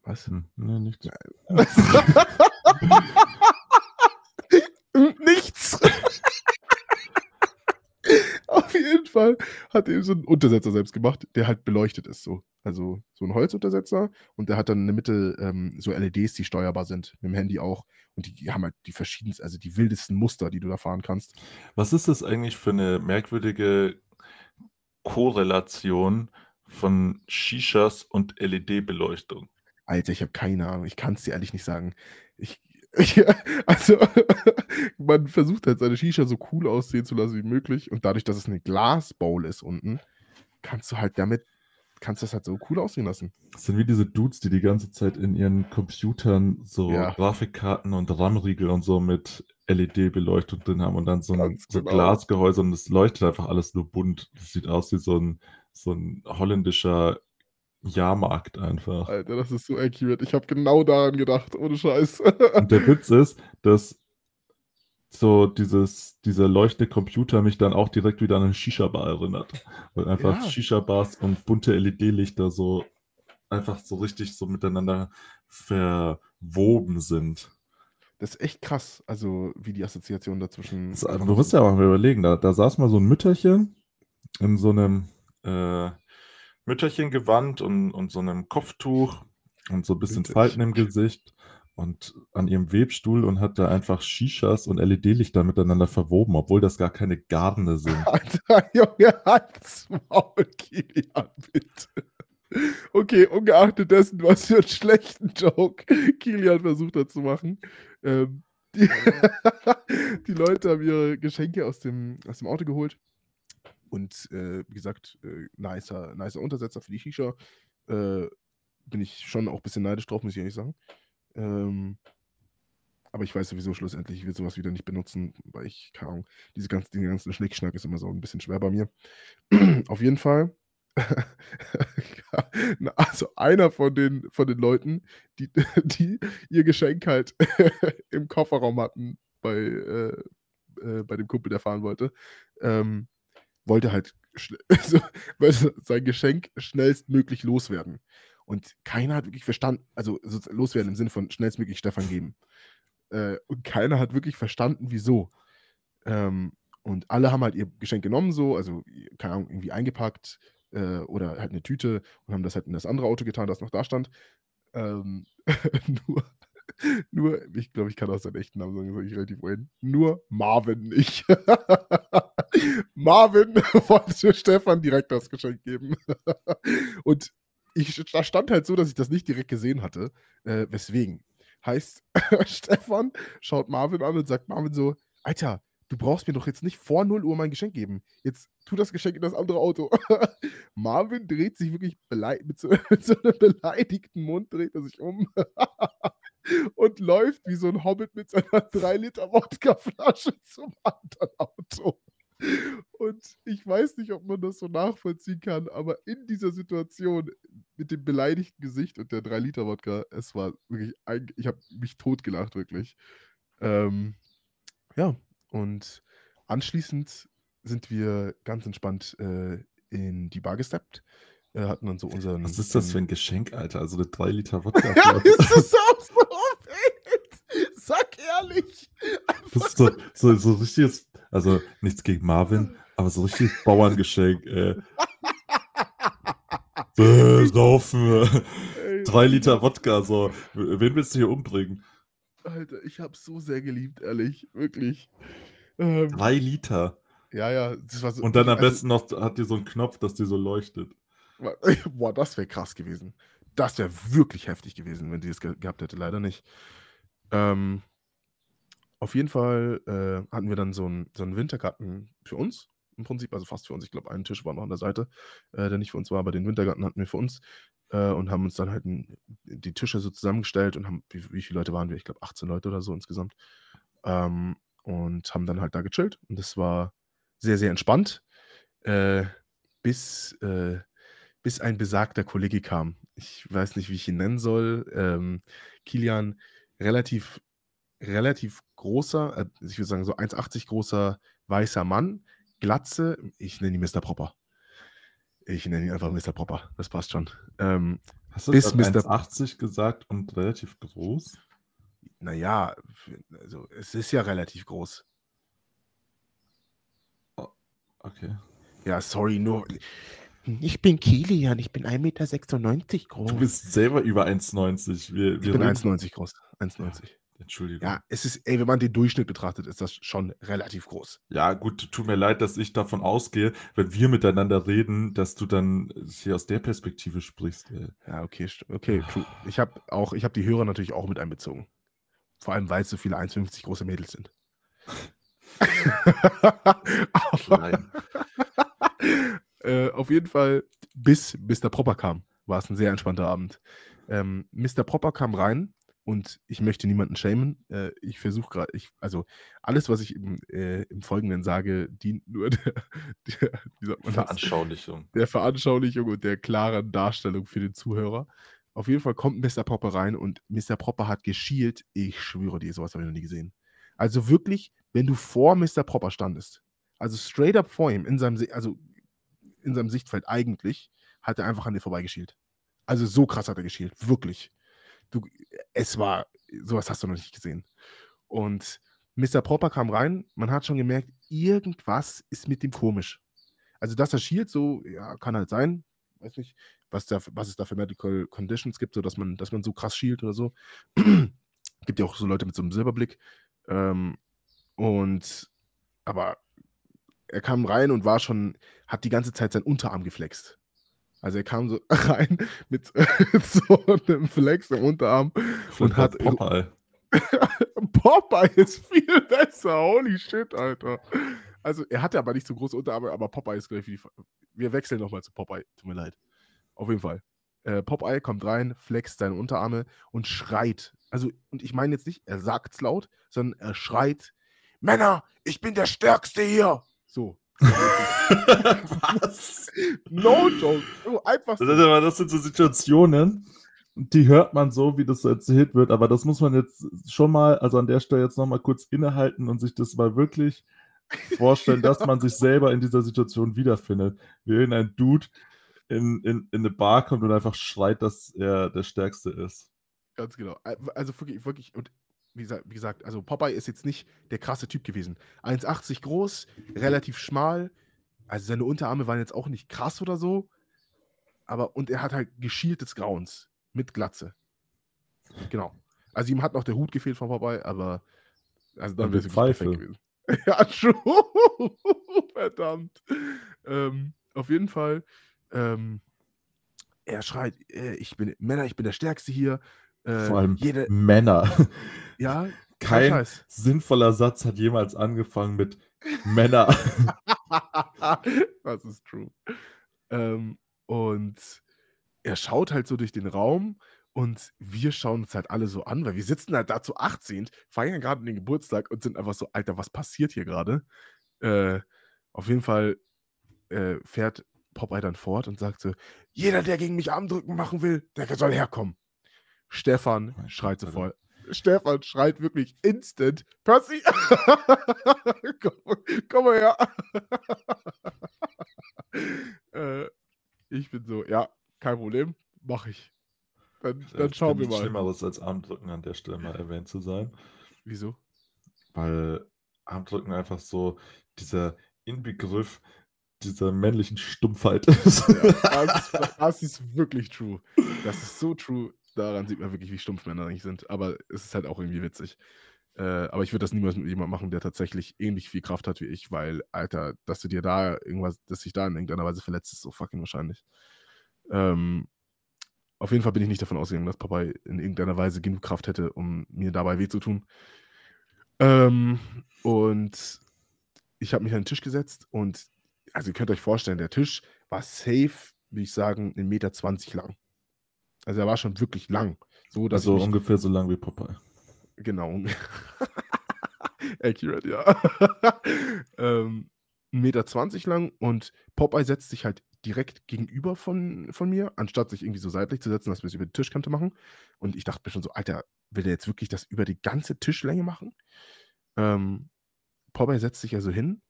S2: Was? Hm,
S1: nee, nichts.
S2: nichts. Auf jeden Fall hat eben so einen Untersetzer selbst gemacht, der halt beleuchtet ist so. Also so ein Holzuntersetzer und der hat dann in der Mitte ähm, so LEDs, die steuerbar sind, mit dem Handy auch. Und die haben halt die verschiedensten, also die wildesten Muster, die du da fahren kannst.
S1: Was ist das eigentlich für eine merkwürdige Korrelation von Shishas und LED-Beleuchtung?
S2: Alter, ich habe keine Ahnung. Ich kann es dir ehrlich nicht sagen. Ich, also, man versucht halt seine Shisha so cool aussehen zu lassen wie möglich. Und dadurch, dass es eine Glasbowl ist unten, kannst du halt damit, kannst das halt so cool aussehen lassen.
S1: Das sind wie diese Dudes, die die ganze Zeit in ihren Computern so ja. Grafikkarten und RAM-Riegel und so mit LED-Beleuchtung drin haben und dann so ein, so genau. Glasgehäuse und es leuchtet einfach alles nur bunt. Das sieht aus wie so ein, so ein holländischer Jahrmarkt einfach.
S2: Alter, das ist so accurate. Ich habe genau daran gedacht, ohne Scheiß.
S1: Und der Witz ist, dass so dieses, dieser leuchtende Computer mich dann auch direkt wieder an eine Shisha-Bar erinnert. Weil einfach ja. Shisha-Bars und bunte LED-Lichter so einfach so richtig so miteinander verwoben sind.
S2: Das ist echt krass, also wie die Assoziation dazwischen.
S1: Das, du musst ja mal überlegen, da, da saß mal so ein Mütterchen in so einem äh, Mütterchengewand und, und so einem Kopftuch und so ein bisschen Witzig. Falten im Gesicht und an ihrem Webstuhl und hat da einfach Shishas und LED-Lichter miteinander verwoben, obwohl das gar keine Garne sind.
S2: Alter, Junge, halt's Maul, Kilian, bitte. Okay, ungeachtet dessen, was für einen schlechten Joke Kilian versucht hat zu machen. Ähm, die, die, Leute haben ihre Geschenke aus dem, aus dem Auto geholt und äh, wie gesagt, äh, nicer, nicer Untersetzer für die Shisha. Äh, bin ich schon auch ein bisschen neidisch drauf, muss ich ehrlich sagen. Ähm, aber ich weiß sowieso schlussendlich, ich will sowas wieder nicht benutzen, weil ich, keine Ahnung, diese ganzen, den ganzen Schnickschnack ist immer so ein bisschen schwer bei mir. Auf jeden Fall also einer von den, von den Leuten, die, die ihr Geschenk halt im Kofferraum hatten bei, äh, äh, bei dem Kumpel, der fahren wollte, ähm, wollte halt also, sein Geschenk schnellstmöglich loswerden. Und keiner hat wirklich verstanden, also loswerden im Sinne von schnellstmöglich Stefan geben. Äh, und keiner hat wirklich verstanden, wieso. Ähm, und alle haben halt ihr Geschenk genommen, so, also, keine Ahnung, irgendwie eingepackt äh, oder halt eine Tüte und haben das halt in das andere Auto getan, das noch da stand. Ähm, nur, nur, ich glaube, ich kann auch seinen echten Namen sagen, sage ich relativ wohin. Nur Marvin nicht. Marvin wollte Stefan direkt das Geschenk geben. und ich, da stand halt so, dass ich das nicht direkt gesehen hatte. Äh, weswegen? Heißt, Stefan schaut Marvin an und sagt Marvin so, Alter, du brauchst mir doch jetzt nicht vor 0 Uhr mein Geschenk geben. Jetzt tu das Geschenk in das andere Auto. Marvin dreht sich wirklich mit so, mit so, einem beleidigten Mund, dreht er sich um und läuft wie so ein Hobbit mit seiner 3 Liter Wodkaflasche zum anderen Auto. Und ich weiß nicht, ob man das so nachvollziehen kann, aber in dieser Situation mit dem beleidigten Gesicht und der 3 Liter Wodka, es war wirklich, ein, ich habe mich totgelacht, wirklich. Ähm, ja, und anschließend sind wir ganz entspannt äh, in die Bar gesteppt. Äh, hatten dann so unseren.
S1: Was ist das für ein Geschenk, Alter? Also eine 3 Liter Wodka.
S2: ja, ist das auch so
S1: Das ist so, so, so richtiges, also nichts gegen Marvin, aber so richtig Bauerngeschenk, ey. Äh, saufen. Drei Liter Wodka, so. Wen willst du hier umbringen?
S2: Alter, ich hab's so sehr geliebt, ehrlich. Wirklich.
S1: Ähm, Drei Liter.
S2: Ja, ja.
S1: So, Und dann am also, besten noch hat die so einen Knopf, dass die so leuchtet.
S2: Boah, das wäre krass gewesen. Das wäre wirklich heftig gewesen, wenn die es ge gehabt hätte. Leider nicht. Ähm, auf jeden Fall äh, hatten wir dann so einen so Wintergarten für uns im Prinzip, also fast für uns. Ich glaube, ein Tisch war noch an der Seite, äh, der nicht für uns war, aber den Wintergarten hatten wir für uns äh, und haben uns dann halt ein, die Tische so zusammengestellt und haben, wie, wie viele Leute waren wir? Ich glaube, 18 Leute oder so insgesamt. Ähm, und haben dann halt da gechillt und das war sehr, sehr entspannt, äh, bis, äh, bis ein besagter Kollege kam. Ich weiß nicht, wie ich ihn nennen soll. Ähm, Kilian, relativ, relativ großer, äh, ich würde sagen so 1,80 großer weißer Mann, Glatze, ich nenne ihn Mr. Proper. Ich nenne ihn einfach Mr. Proper, das passt schon. Ähm,
S1: Hast du bis 1,80 gesagt und relativ groß?
S2: Naja, also es ist ja relativ groß.
S1: Oh, okay.
S2: Ja, sorry, nur. Ich bin Kilian, ich bin 1,96 Meter groß.
S1: Du bist selber über 1,90.
S2: Wir, wir ich bin 1,90 groß. 1,90.
S1: Entschuldigung.
S2: Ja, es ist, ey, wenn man den Durchschnitt betrachtet, ist das schon relativ groß.
S1: Ja, gut, tut mir leid, dass ich davon ausgehe, wenn wir miteinander reden, dass du dann hier aus der Perspektive sprichst. Ey.
S2: Ja, okay, okay. True. Ich habe auch, ich habe die Hörer natürlich auch mit einbezogen. Vor allem, weil es so viele 1,50 große Mädels sind. Aber, äh, auf jeden Fall, bis Mr. Propper kam, war es ein sehr entspannter Abend. Ähm, Mr. Propper kam rein und ich möchte niemanden schämen. Äh, ich versuche gerade, also alles, was ich im, äh, im Folgenden sage, dient nur der,
S1: der Veranschaulichung.
S2: Der Veranschaulichung und der klaren Darstellung für den Zuhörer. Auf jeden Fall kommt Mr. Popper rein und Mr. Popper hat geschielt. Ich schwöre dir, sowas habe ich noch nie gesehen. Also wirklich, wenn du vor Mr. Popper standest, also straight up vor ihm, in seinem, also in seinem Sichtfeld eigentlich, hat er einfach an dir vorbeigeschielt. Also so krass hat er geschielt, wirklich du, es war, sowas hast du noch nicht gesehen. Und Mr. Popper kam rein, man hat schon gemerkt, irgendwas ist mit dem komisch. Also, dass er schielt, so, ja, kann halt sein. Weiß nicht, was, da, was es da für Medical Conditions gibt, so dass man, dass man so krass schielt oder so. gibt ja auch so Leute mit so einem Silberblick. Ähm, und, aber er kam rein und war schon, hat die ganze Zeit seinen Unterarm geflext. Also er kam so rein mit so einem Flex im Unterarm und hat.
S1: Popeye.
S2: Popeye ist viel besser, holy shit, Alter. Also er hatte aber nicht so große Unterarme, aber Popeye ist gleich wie die. Wir wechseln nochmal zu Popeye, tut mir leid. Auf jeden Fall. Äh, Popeye kommt rein, flext seine Unterarme und schreit. Also, und ich meine jetzt nicht, er sagt es laut, sondern er schreit: Männer, ich bin der Stärkste hier. So. Was? No joke. Oh, einfach
S1: so. Das sind so Situationen, die hört man so, wie das so erzählt wird, aber das muss man jetzt schon mal, also an der Stelle jetzt nochmal kurz innehalten und sich das mal wirklich vorstellen, dass man sich selber in dieser Situation wiederfindet. Wie irgendein Dude in, in, in eine Bar kommt und einfach schreit, dass er der Stärkste ist.
S2: Ganz genau. Also wirklich, wirklich, und wie gesagt, also Popeye ist jetzt nicht der krasse Typ gewesen. 1,80 groß, relativ schmal. Also seine Unterarme waren jetzt auch nicht krass oder so. Aber, und er hat halt geschieltes Grauens mit Glatze. Genau. Also ihm hat noch der Hut gefehlt von Popeye, aber also dann wäre es
S1: gewesen.
S2: ja, schon. Verdammt. Ähm, auf jeden Fall. Ähm, er schreit, äh, ich bin Männer, ich bin der Stärkste hier.
S1: Äh, Vor allem jede, Männer.
S2: Ja,
S1: kein sinnvoller Satz hat jemals angefangen mit Männer.
S2: das ist true. Ähm, und er schaut halt so durch den Raum und wir schauen uns halt alle so an, weil wir sitzen halt da zu 18, feiern gerade den Geburtstag und sind einfach so, Alter, was passiert hier gerade? Äh, auf jeden Fall äh, fährt Popeye dann fort und sagt so, jeder, der gegen mich Armdrücken machen will, der soll herkommen. Stefan schreit so voll. Stefan schreit wirklich instant. Percy! komm, komm mal her. äh, ich bin so, ja, kein Problem, mach ich. Dann, dann schauen wir mal.
S1: Schlimmeres als Armdrücken an der Stelle mal erwähnt zu sein.
S2: Wieso?
S1: Weil Armdrücken einfach so dieser Inbegriff dieser männlichen Stumpfheit ist.
S2: Ja, das, ist das, ist wirklich true. Das ist so true daran sieht man wirklich, wie stumpf Männer eigentlich sind. Aber es ist halt auch irgendwie witzig. Äh, aber ich würde das niemals mit jemandem machen, der tatsächlich ähnlich viel Kraft hat wie ich, weil, Alter, dass du dir da irgendwas, dass sich da in irgendeiner Weise verletzt, ist so fucking wahrscheinlich. Ähm, auf jeden Fall bin ich nicht davon ausgegangen, dass Popeye in irgendeiner Weise genug Kraft hätte, um mir dabei weh zu tun. Ähm, und ich habe mich an den Tisch gesetzt und, also ihr könnt euch vorstellen, der Tisch war safe, würde ich sagen, 1,20 Meter lang. Also er war schon wirklich lang.
S1: So, dass also ungefähr so lang wie Popeye.
S2: Genau. Accurate, ja. ähm, 1,20 Meter lang und Popeye setzt sich halt direkt gegenüber von, von mir, anstatt sich irgendwie so seitlich zu setzen, dass wir es über die Tischkante machen. Und ich dachte mir schon so, Alter, will der jetzt wirklich das über die ganze Tischlänge machen? Ähm, Popeye setzt sich also hin,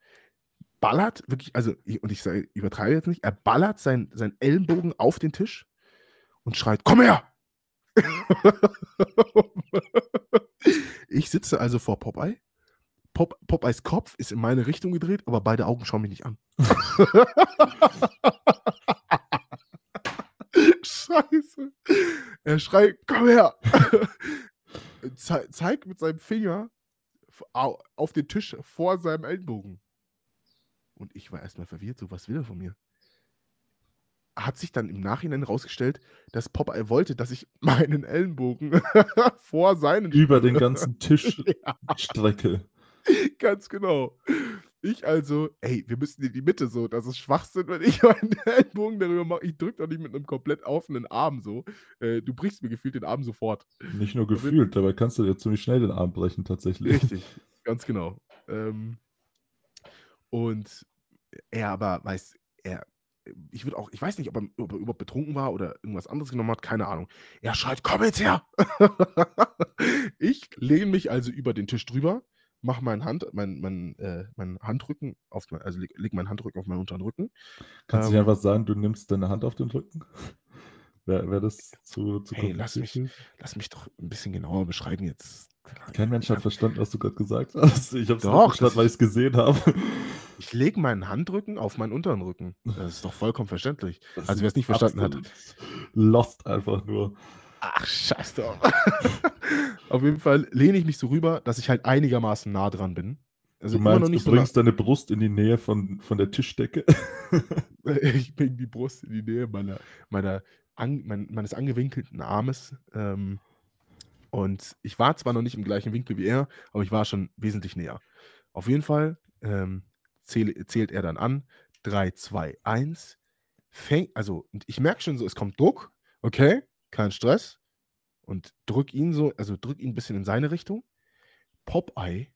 S2: ballert wirklich, also, und ich sage, übertreibe jetzt nicht, er ballert sein, sein Ellenbogen auf den Tisch und schreit, komm her! ich sitze also vor Popeye. Pop, Popeyes Kopf ist in meine Richtung gedreht, aber beide Augen schauen mich nicht an. Scheiße. Er schreit, komm her! Ze zeigt mit seinem Finger auf den Tisch vor seinem Ellenbogen. Und ich war erstmal verwirrt, so was will er von mir? Hat sich dann im Nachhinein rausgestellt, dass Popeye wollte, dass ich meinen Ellenbogen vor seinen
S1: über den ganzen Tisch ja. strecke.
S2: Ganz genau. Ich also, ey, wir müssen in die Mitte so, das ist Schwachsinn, wenn ich meinen Ellenbogen darüber mache. Ich drücke doch nicht mit einem komplett offenen Arm so. Äh, du brichst mir gefühlt den Arm sofort.
S1: Nicht nur gefühlt, dabei kannst du dir ziemlich schnell den Arm brechen, tatsächlich.
S2: Richtig, ganz genau. Ähm, und er aber, weiß, er ich würde auch, ich weiß nicht, ob er, ob er überhaupt betrunken war oder irgendwas anderes genommen hat, keine Ahnung. Er schreit, komm jetzt her! ich lehne mich also über den Tisch drüber, mache meinen Hand, mein, mein, äh, meinen Handrücken auf, also leg, leg meinen Handrücken auf meinen unteren Rücken.
S1: Kannst ähm, du nicht einfach sagen, du nimmst deine Hand auf den Rücken? Wäre wär das zu, zu
S2: hey, lass mich, lass mich doch ein bisschen genauer beschreiben jetzt.
S1: Kein Mensch hat verstanden, was du gerade gesagt hast. Ich habe es verstanden, weil ich es gesehen habe.
S2: Ich lege meinen Handrücken auf meinen unteren Rücken. Das ist doch vollkommen verständlich. Das also wer es nicht verstanden hat.
S1: Lost einfach nur.
S2: Ach, scheiß doch. auf jeden Fall lehne ich mich so rüber, dass ich halt einigermaßen nah dran bin.
S1: Also du meinst, du bringst so deine Brust in die Nähe von, von der Tischdecke?
S2: ich bringe die Brust in die Nähe meiner, meiner an, mein, meines angewinkelten Armes. Ähm, und ich war zwar noch nicht im gleichen Winkel wie er, aber ich war schon wesentlich näher. Auf jeden Fall ähm, zähl, zählt er dann an. 3, 2, 1. Fäng, also ich merke schon so, es kommt Druck. Okay, kein Stress. Und drück ihn so, also drück ihn ein bisschen in seine Richtung. Popeye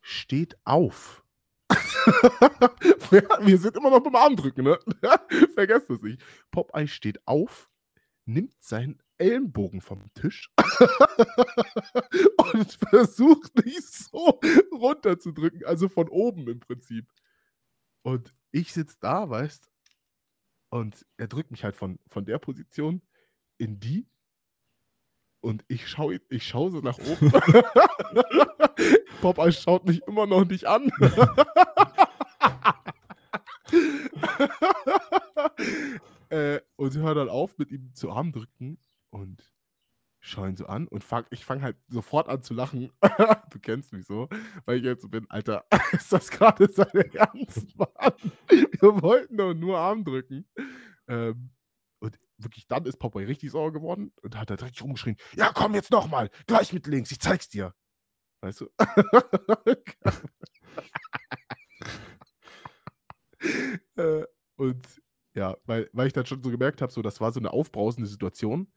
S2: steht auf. wir sind immer noch beim Armdrücken, ne? Vergesst es nicht. Popeye steht auf, nimmt seinen Ellenbogen vom Tisch und versucht mich so runterzudrücken, also von oben im Prinzip. Und ich sitze da, weißt und er drückt mich halt von, von der Position in die und ich schaue ich schau so nach oben. Popeye schaut mich immer noch nicht an. äh, und hör dann auf, mit ihm zu Arm drücken und schau ihn so an und fang, ich fange halt sofort an zu lachen. du kennst mich so, weil ich jetzt so bin, Alter, ist das gerade seine Ernst, Mann? Wir wollten doch nur Arm drücken. Ähm, und wirklich, dann ist Popeye richtig sauer geworden und hat da direkt rumgeschrien: Ja, komm jetzt nochmal, gleich mit links, ich zeig's dir. Weißt du? äh, und ja, weil, weil ich dann schon so gemerkt habe, so, das war so eine aufbrausende Situation,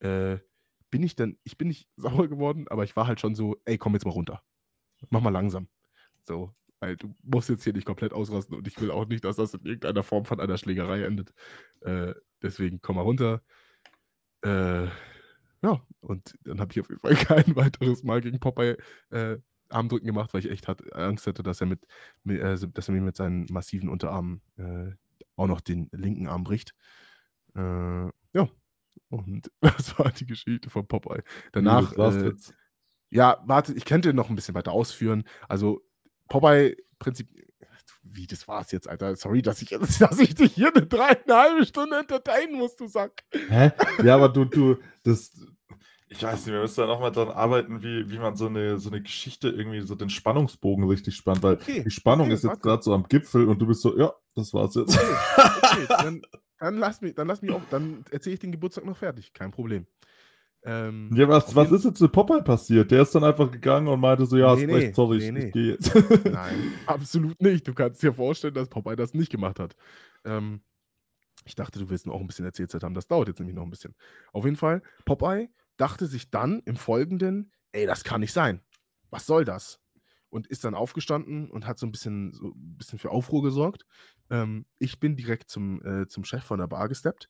S2: äh, bin ich dann, ich bin nicht sauer geworden, aber ich war halt schon so, ey, komm jetzt mal runter. Mach mal langsam. So, weil du musst jetzt hier nicht komplett ausrasten und ich will auch nicht, dass das in irgendeiner Form von einer Schlägerei endet. Äh, deswegen komm mal runter. Äh, ja, und dann habe ich auf jeden Fall kein weiteres Mal gegen Popeye äh, Armdrücken gemacht, weil ich echt hat, Angst hatte, dass er, mit, mit äh, dass er mir mit seinen massiven Unterarmen äh, auch noch den linken Arm bricht. Äh, ja, und das war die Geschichte von Popeye. Danach. Äh, ja, warte, ich könnte noch ein bisschen weiter ausführen. Also, Popeye, Prinzip, wie, das war's jetzt, Alter. Sorry, dass ich, dass ich dich hier eine dreieinhalb Stunde entertainen muss, du Sack.
S1: Hä? Ja, aber du, du, das, ich weiß nicht, wir müssen da nochmal dran arbeiten, wie, wie man so eine, so eine Geschichte irgendwie so den Spannungsbogen richtig spannt, weil okay, die Spannung okay, ist jetzt gerade so am Gipfel und du bist so, ja, das war's jetzt. Okay,
S2: okay dann, dann, lass mich, dann lass mich auch, dann erzähle ich den Geburtstag noch fertig, kein Problem.
S1: Ähm, ja, was, was ist jetzt mit Popeye passiert? Der ist dann einfach gegangen und meinte so, ja, nee, nee, recht, sorry, nee, ich, ich gehe jetzt.
S2: Nein, absolut nicht. Du kannst dir vorstellen, dass Popeye das nicht gemacht hat. Ähm, ich dachte, du willst noch auch ein bisschen Erzählzeit haben. Das dauert jetzt nämlich noch ein bisschen. Auf jeden Fall, Popeye dachte sich dann im Folgenden, ey, das kann nicht sein. Was soll das? Und ist dann aufgestanden und hat so ein bisschen, so ein bisschen für Aufruhr gesorgt. Ähm, ich bin direkt zum, äh, zum Chef von der Bar gesteppt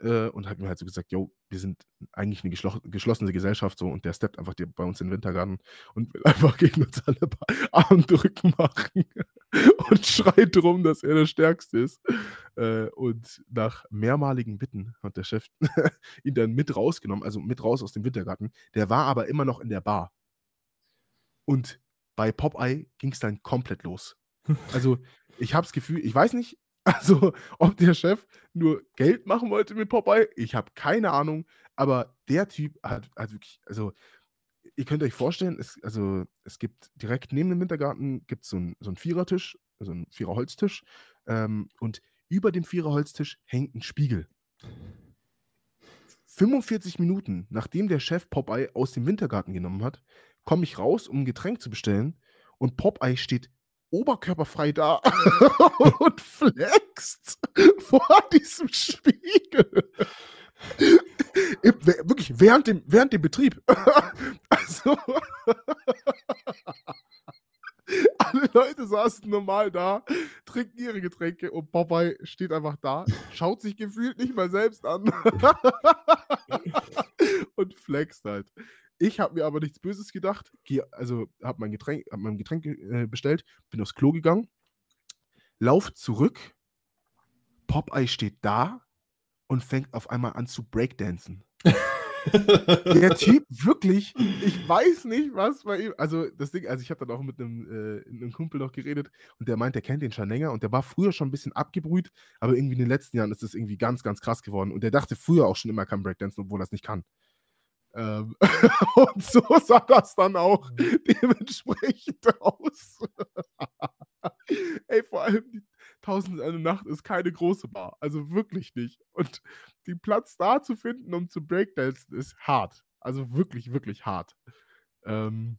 S2: äh, und hat mir halt so gesagt, yo, wir sind eigentlich eine geschlo geschlossene Gesellschaft so und der steppt einfach bei uns in den Wintergarten und will einfach gegen uns alle Armdrücken machen und schreit drum, dass er der Stärkste ist. Äh, und nach mehrmaligen Bitten hat der Chef ihn dann mit rausgenommen, also mit raus aus dem Wintergarten. Der war aber immer noch in der Bar. Und bei Popeye ging es dann komplett los. Also ich habe das Gefühl, ich weiß nicht, also, ob der Chef nur Geld machen wollte mit Popeye, ich habe keine Ahnung. Aber der Typ hat, hat wirklich, also, ihr könnt euch vorstellen, es, also, es gibt direkt neben dem Wintergarten gibt so es so einen Vierertisch, also einen Viererholztisch. Ähm, und über dem Viererholztisch hängt ein Spiegel. 45 Minuten, nachdem der Chef Popeye aus dem Wintergarten genommen hat, komme ich raus, um ein Getränk zu bestellen. Und Popeye steht oberkörperfrei da und flext vor diesem Spiegel. Wirklich, während dem, während dem Betrieb. also, alle Leute saßen normal da, trinken ihre Getränke und Popeye steht einfach da, schaut sich gefühlt nicht mal selbst an und flext halt. Ich habe mir aber nichts Böses gedacht. Geh, also habe mein Getränk, hab mein Getränk äh, bestellt, bin aufs Klo gegangen, lauf zurück. Popeye steht da und fängt auf einmal an zu breakdancen. der Typ wirklich, ich weiß nicht, was bei ihm. Also, das Ding, also ich habe dann auch mit einem, äh, einem Kumpel noch geredet und der meint, der kennt den schon länger und der war früher schon ein bisschen abgebrüht, aber irgendwie in den letzten Jahren ist das irgendwie ganz, ganz krass geworden. Und der dachte früher auch schon immer, er kann Breakdancen, obwohl er es nicht kann. Ähm, und so sah das dann auch mhm. dementsprechend aus. Ey, vor allem die Tausend eine Nacht ist keine große Bar. Also wirklich nicht. Und den Platz da zu finden, um zu Breakdancen, ist hart. Also wirklich, wirklich hart. Ähm,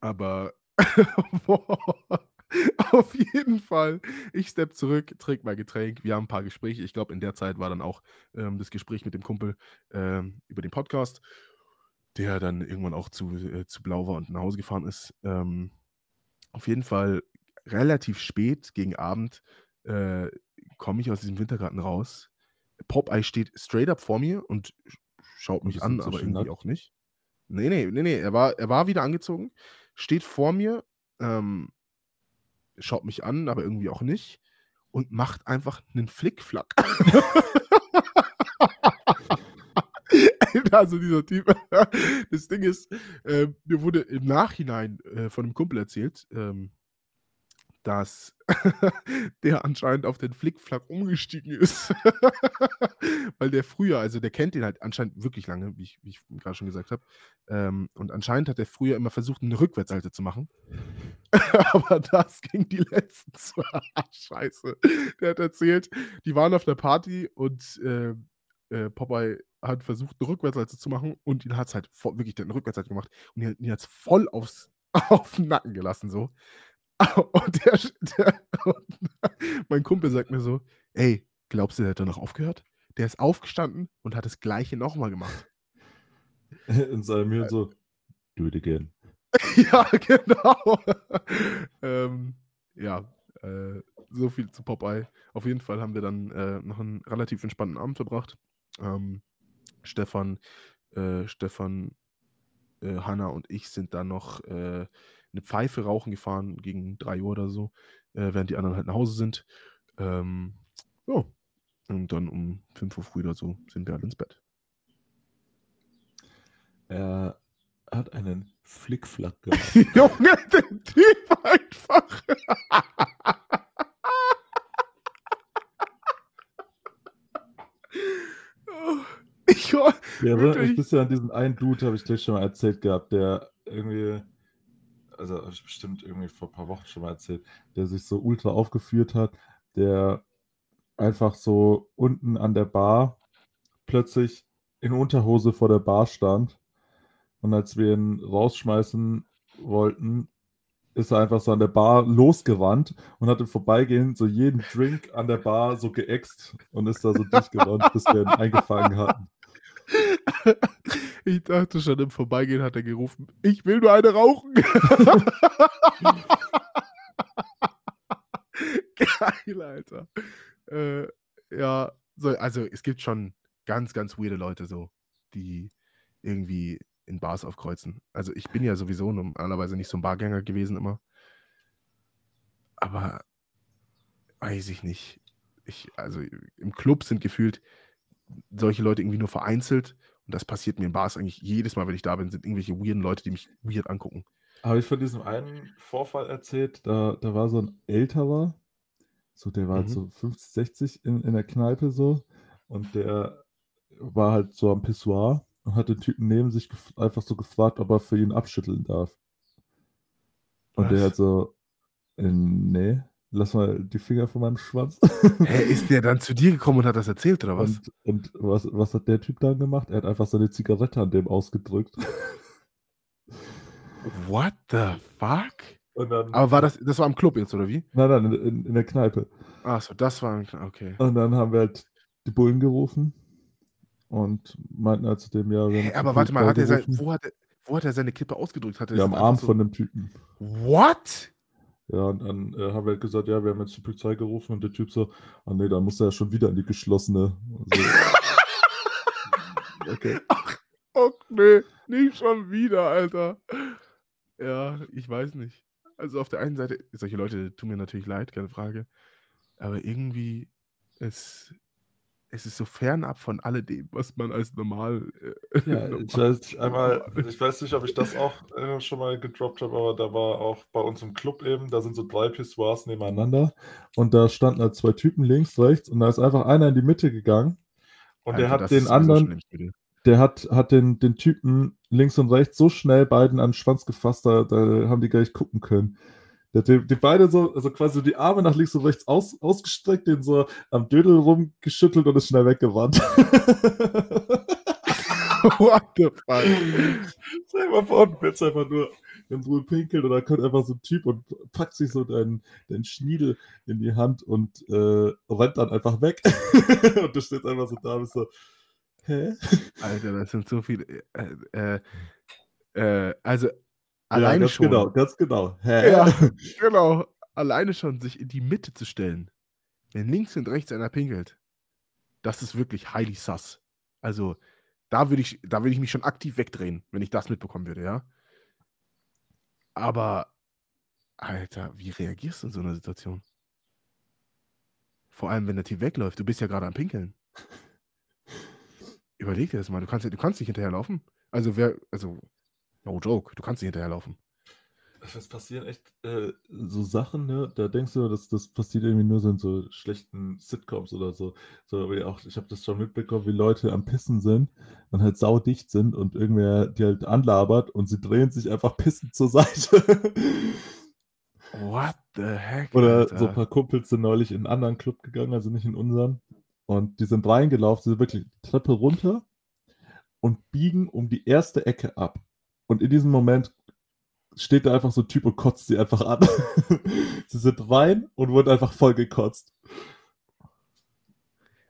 S2: aber boah, Auf jeden Fall. Ich steppe zurück, trinke mein Getränk. Wir haben ein paar Gespräche. Ich glaube, in der Zeit war dann auch ähm, das Gespräch mit dem Kumpel ähm, über den Podcast, der dann irgendwann auch zu, äh, zu blau war und nach Hause gefahren ist. Ähm, auf jeden Fall relativ spät gegen Abend äh, komme ich aus diesem Wintergarten raus. Popeye steht straight up vor mir und schaut mich an, aber irgendwie nackt? auch nicht. Nee, nee, nee, nee. Er war, er war wieder angezogen, steht vor mir, ähm, schaut mich an, aber irgendwie auch nicht und macht einfach einen Flickflack. also dieser Typ. Das Ding ist, äh, mir wurde im Nachhinein äh, von einem Kumpel erzählt, ähm, dass der anscheinend auf den Flickflack umgestiegen ist. Weil der früher, also der kennt den halt anscheinend wirklich lange, wie ich, ich gerade schon gesagt habe. Ähm, und anscheinend hat er früher immer versucht, eine Rückwärtshalte zu machen. Aber das ging die letzten zwei. Scheiße. Der hat erzählt, die waren auf der Party und äh, äh, Popeye hat versucht, eine Rückwärtsseite zu machen und ihn hat es halt voll, wirklich eine Rückwärtsseite gemacht und ihn, ihn hat es voll aufs, auf den Nacken gelassen, so. Und, der, der, und mein Kumpel sagt mir so: Ey, glaubst du, der hat danach aufgehört? Der ist aufgestanden und hat das Gleiche nochmal gemacht.
S1: In seinem Hirn so: Do it again.
S2: ja, genau. ähm, ja, äh, so viel zu Popeye. Auf jeden Fall haben wir dann äh, noch einen relativ entspannten Abend verbracht. Ähm, Stefan, äh, Stefan, äh, Hanna und ich sind dann noch äh, eine Pfeife rauchen gefahren gegen 3 Uhr oder so, äh, während die anderen halt nach Hause sind. Ähm, ja. Und dann um 5 Uhr früh oder so sind wir halt ins Bett.
S1: Er hat einen Flickflack gemacht.
S2: Junge, der Typ einfach.
S1: Ich, ja, erinnert mich bisher an diesen einen Dude, habe ich gleich schon mal erzählt gehabt, der irgendwie, also habe ich bestimmt irgendwie vor ein paar Wochen schon mal erzählt, der sich so ultra aufgeführt hat, der einfach so unten an der Bar plötzlich in Unterhose vor der Bar stand und als wir ihn rausschmeißen wollten, ist er einfach so an der Bar losgerannt und hat im Vorbeigehen so jeden Drink an der Bar so geäxt und ist da so durchgerannt, bis wir ihn eingefangen hatten.
S2: Ich dachte schon, im Vorbeigehen hat er gerufen, ich will nur eine rauchen. Geil, Alter. Äh, ja, so, also es gibt schon ganz, ganz weirde Leute so, die irgendwie in Bars aufkreuzen. Also ich bin ja sowieso normalerweise nicht so ein Bargänger gewesen immer. Aber weiß ich nicht. Ich, also im Club sind gefühlt solche Leute irgendwie nur vereinzelt. Und das passiert mir in Bars eigentlich jedes Mal, wenn ich da bin, sind irgendwelche weirden Leute, die mich weird angucken.
S1: Habe ich von diesem einen Vorfall erzählt, da, da war so ein älterer, so der war halt mhm. halt so 50, 60 in, in der Kneipe so und der war halt so am Pissoir und hat den Typen neben sich einfach so gefragt, ob er für ihn abschütteln darf. Und Was? der hat so, äh, nee, lass mal die Finger von meinem Schwanz.
S2: Hä, ist der dann zu dir gekommen und hat das erzählt, oder was?
S1: Und, und was, was hat der Typ dann gemacht? Er hat einfach seine Zigarette an dem ausgedrückt.
S2: What the fuck? Dann, Aber war das, das war am Club jetzt, oder wie?
S1: Nein, nein, in, in der Kneipe.
S2: Achso, das war, okay.
S1: Und dann haben wir halt die Bullen gerufen und meinten halt zu dem, ja,
S2: hey, Aber warte mal, hat er sein, wo, hat er, wo hat er seine Kippe ausgedrückt? Hat er
S1: ja, am Arm so... von dem Typen.
S2: What?
S1: Ja, und dann äh, haben wir halt gesagt, ja, wir haben jetzt die Polizei gerufen und der Typ so, ah nee, dann muss er ja schon wieder in die geschlossene. Also,
S2: okay. Ach, oh nee, nicht schon wieder, Alter. Ja, ich weiß nicht. Also auf der einen Seite, solche Leute tun mir natürlich leid, keine Frage. Aber irgendwie, es, es ist so fernab von alledem, was man als normal.
S1: Äh, ja, normal ich weiß nicht, einmal, ich weiß nicht, ob ich das auch äh, schon mal gedroppt habe, aber da war auch bei uns im Club eben, da sind so drei Pissoirs nebeneinander und da standen halt zwei Typen links, rechts und da ist einfach einer in die Mitte gegangen und Alter, der hat den anderen, der hat, hat den, den Typen links und rechts so schnell beiden an den Schwanz gefasst, da, da haben die gar nicht gucken können. Der hat die, die beide so, also quasi die Arme nach links und rechts aus, ausgestreckt, den so am Dödel rumgeschüttelt und ist schnell weggewandt.
S2: What the fuck?
S1: Dir mal vor, du willst einfach nur in Ruhe pinkeln und dann kommt einfach so ein Typ und packt sich so deinen, deinen Schniedel in die Hand und äh, rennt dann einfach weg. und du stehst einfach so da bist so, hä?
S2: Alter, das sind so viele. Äh, äh, äh also Alleine
S1: ja,
S2: schon.
S1: genau, ganz genau. Hä?
S2: Ja, genau. alleine schon sich in die Mitte zu stellen, wenn links und rechts einer pinkelt, das ist wirklich highly sus. Also, da würde ich, da ich mich schon aktiv wegdrehen, wenn ich das mitbekommen würde, ja. Aber, Alter, wie reagierst du in so einer Situation? Vor allem, wenn der Typ wegläuft. Du bist ja gerade am Pinkeln. Überleg dir das mal. Du kannst, du kannst nicht hinterherlaufen. Also, wer, also, no joke, du kannst nicht hinterherlaufen.
S1: Es passieren echt äh, so Sachen, ne? Da denkst du, dass das passiert irgendwie nur so in so schlechten Sitcoms oder so. so aber auch, ich habe das schon mitbekommen, wie Leute am Pissen sind und halt saudicht sind und irgendwer die halt anlabert und sie drehen sich einfach pissend zur Seite.
S2: What the heck?
S1: Oder Alter. so ein paar Kumpels sind neulich in einen anderen Club gegangen, also nicht in unseren. Und die sind reingelaufen, sie sind wirklich Treppe runter und biegen um die erste Ecke ab. Und in diesem Moment steht da einfach so ein Typ und kotzt sie einfach an. sie sind rein und wurden einfach voll gekotzt.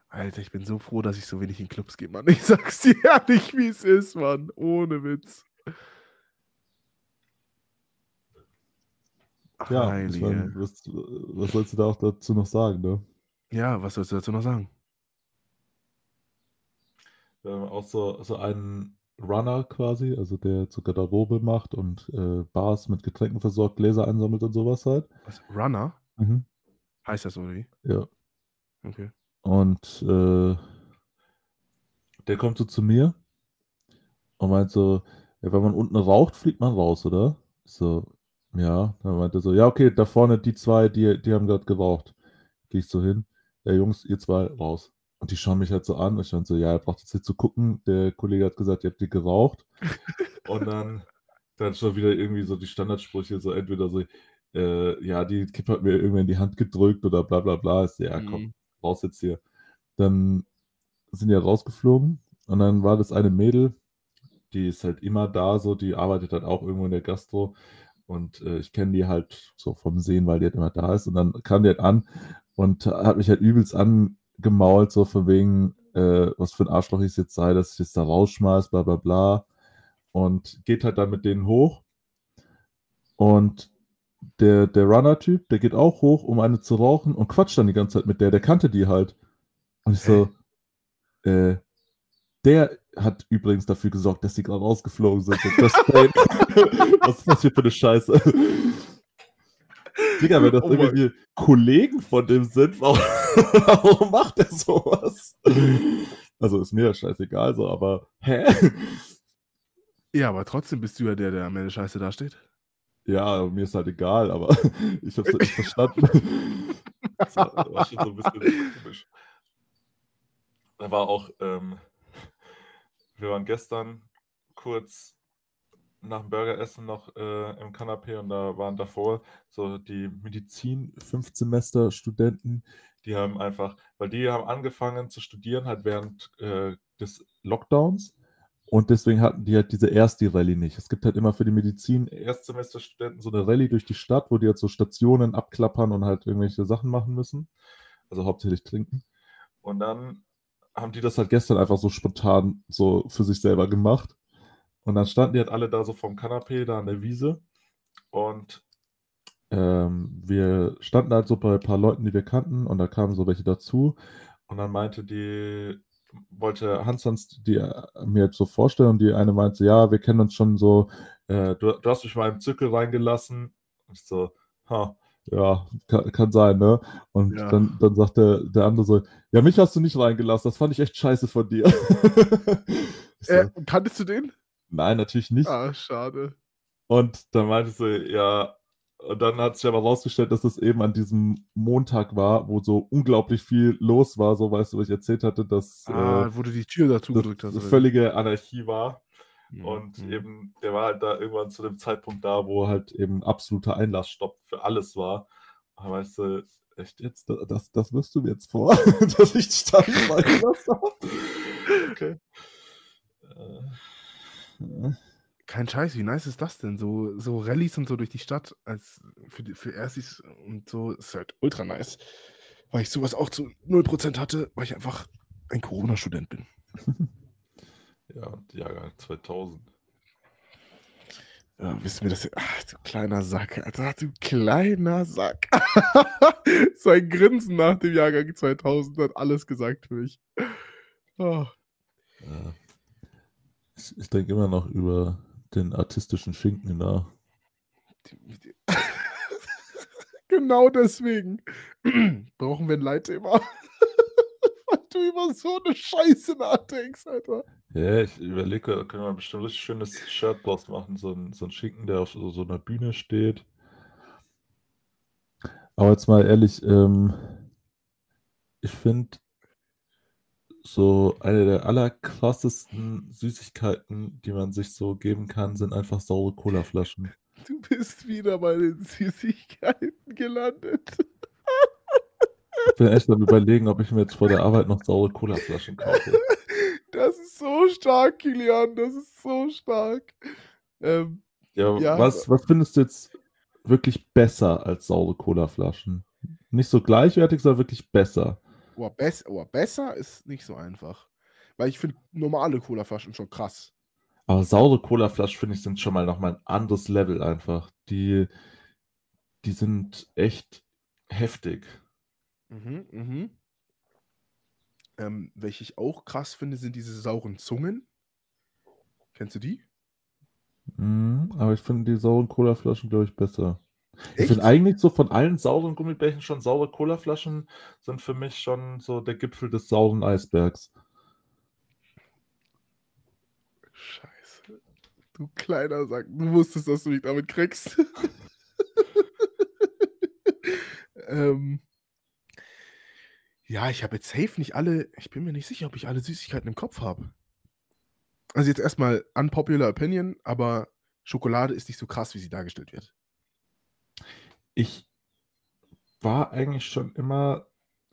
S2: Alter, ich bin so froh, dass ich so wenig in Clubs gehe, Mann. Ich sag's dir ehrlich, wie es ist, Mann. Ohne Witz.
S1: Ja, ich mein, was, was sollst du da auch dazu noch sagen, ne?
S2: Ja, was sollst du dazu noch sagen?
S1: Haben auch so, so einen Runner quasi, also der zur Garderobe macht und äh, Bars mit Getränken versorgt, Gläser einsammelt und sowas halt.
S2: Was? Runner?
S1: Mhm.
S2: Heißt das so wie?
S1: Ja.
S2: Okay.
S1: Und äh, der kommt so zu mir und meint so, ja, wenn man unten raucht, fliegt man raus, oder? so, ja. Dann meinte er so, ja, okay, da vorne die zwei, die, die haben gerade geraucht. Gehe ich so hin. Ja, Jungs, ihr zwei raus. Und die schauen mich halt so an. Ich stand so, ja, er braucht jetzt nicht zu gucken. Der Kollege hat gesagt, ihr habt die geraucht. und dann, dann schon wieder irgendwie so die Standardsprüche, so entweder so, äh, ja, die Kippe hat mir irgendwie in die Hand gedrückt oder bla bla bla. Ich so, ja, komm, mhm. raus jetzt hier. Dann sind die halt rausgeflogen und dann war das eine Mädel, die ist halt immer da, so, die arbeitet halt auch irgendwo in der Gastro und äh, ich kenne die halt so vom Sehen, weil die halt immer da ist und dann kam die halt an und hat mich halt übelst an gemault, so von wegen, äh, was für ein Arschloch ich jetzt sei, dass ich jetzt da rausschmeiß, bla bla bla. Und geht halt dann mit denen hoch. Und der, der Runner-Typ, der geht auch hoch, um eine zu rauchen und quatscht dann die ganze Zeit mit der. Der kannte die halt. Und ich so, äh, der hat übrigens dafür gesorgt, dass die gerade rausgeflogen sind. was ist das hier für eine Scheiße? Digga, wenn das oh irgendwie Kollegen von dem sind, warum, warum macht er sowas? Also ist mir scheißegal so, aber hä?
S2: Ja, aber trotzdem bist du ja der, der am Ende scheiße dasteht.
S1: Ja, mir ist halt egal, aber ich hab's halt nicht verstanden. das war, war, schon so ein bisschen komisch. Da war auch, ähm, wir waren gestern kurz nach dem Burgeressen noch äh, im Kanapé und da waren davor so die Medizin Fünfsemester Studenten, die haben einfach, weil die haben angefangen zu studieren halt während äh, des Lockdowns und deswegen hatten die halt diese Ersti-Rallye nicht. Es gibt halt immer für die Medizin Erstsemesterstudenten so eine Rallye durch die Stadt, wo die halt so Stationen abklappern und halt irgendwelche Sachen machen müssen. Also hauptsächlich trinken. Und dann haben die das halt gestern einfach so spontan so für sich selber gemacht und dann standen die halt alle da so vom Kanapee, da an der Wiese. Und ähm, wir standen halt so bei ein paar Leuten, die wir kannten, und da kamen so welche dazu. Und dann meinte die, wollte Hans Hans die äh, mir jetzt so vorstellen, und die eine meinte, ja, wir kennen uns schon so, äh, du, du, hast mich mal im Zirkel reingelassen. Und ich so, ha, ja, kann, kann, sein, ne? Und ja. dann, dann sagt der, der andere so, ja, mich hast du nicht reingelassen, das fand ich echt scheiße von dir.
S2: so, äh, kanntest du den?
S1: Nein, natürlich nicht.
S2: Ah, schade.
S1: Und dann meinte sie, ja, und dann hat sich aber rausgestellt, dass es eben an diesem Montag war, wo so unglaublich viel los war, so weißt du, was ich erzählt hatte, dass
S2: ah, äh, wo du die Tür dazu gedrückt hast.
S1: Völlige Anarchie war. Mhm. Und eben, der war halt da irgendwann zu dem Zeitpunkt da, wo halt eben absoluter Einlassstopp für alles war. Und weißt du, echt jetzt, das, das wirst du mir jetzt vor, dass ich dich da nicht reingelassen habe. Okay.
S2: Äh. Kein Scheiß, wie nice ist das denn? So, so Rallyes und so durch die Stadt als für, die, für Erstis und so ist halt ultra nice. Weil ich sowas auch zu 0% hatte, weil ich einfach ein Corona-Student bin.
S1: ja, Jahrgang 2000.
S2: Ja, wissen wir das? Ach, du kleiner Sack, Alter, du kleiner Sack. Sein Grinsen nach dem Jahrgang 2000 hat alles gesagt für mich. Oh.
S1: Ja. Ich, ich denke immer noch über den artistischen Schinken nach.
S2: genau deswegen brauchen wir ein Leitthema. Weil du über so eine Scheiße nachdenkst, Alter.
S1: Ja, ich überlege, da können wir bestimmt ein richtig schönes Shirt draus machen. So ein, so ein Schinken, der auf so, so einer Bühne steht. Aber jetzt mal ehrlich, ähm, ich finde, so eine der allerkrassesten Süßigkeiten, die man sich so geben kann, sind einfach saure Colaflaschen.
S2: Du bist wieder bei den Süßigkeiten gelandet.
S1: Ich bin echt am überlegen, ob ich mir jetzt vor der Arbeit noch saure Colaflaschen kaufe.
S2: Das ist so stark, Kilian. Das ist so stark. Ähm,
S1: ja, ja, was, was findest du jetzt wirklich besser als saure Colaflaschen? Nicht so gleichwertig, sondern wirklich besser.
S2: Oh, bess oh, besser ist nicht so einfach. Weil ich finde normale Colaflaschen schon krass.
S1: Aber saure Colaflaschen, finde ich, sind schon mal nochmal ein anderes Level einfach. Die, die sind echt heftig.
S2: Mhm, mhm. Ähm, welche ich auch krass finde, sind diese sauren Zungen. Kennst du die?
S1: Mhm, aber ich finde die sauren Colaflaschen, glaube ich, besser. Ich finde eigentlich so von allen sauren Gummibärchen schon saure Colaflaschen sind für mich schon so der Gipfel des sauren Eisbergs.
S2: Scheiße. Du kleiner Sack. Du wusstest, dass du mich damit kriegst. ähm, ja, ich habe jetzt safe nicht alle. Ich bin mir nicht sicher, ob ich alle Süßigkeiten im Kopf habe. Also jetzt erstmal unpopular opinion, aber Schokolade ist nicht so krass, wie sie dargestellt wird
S1: ich war eigentlich schon immer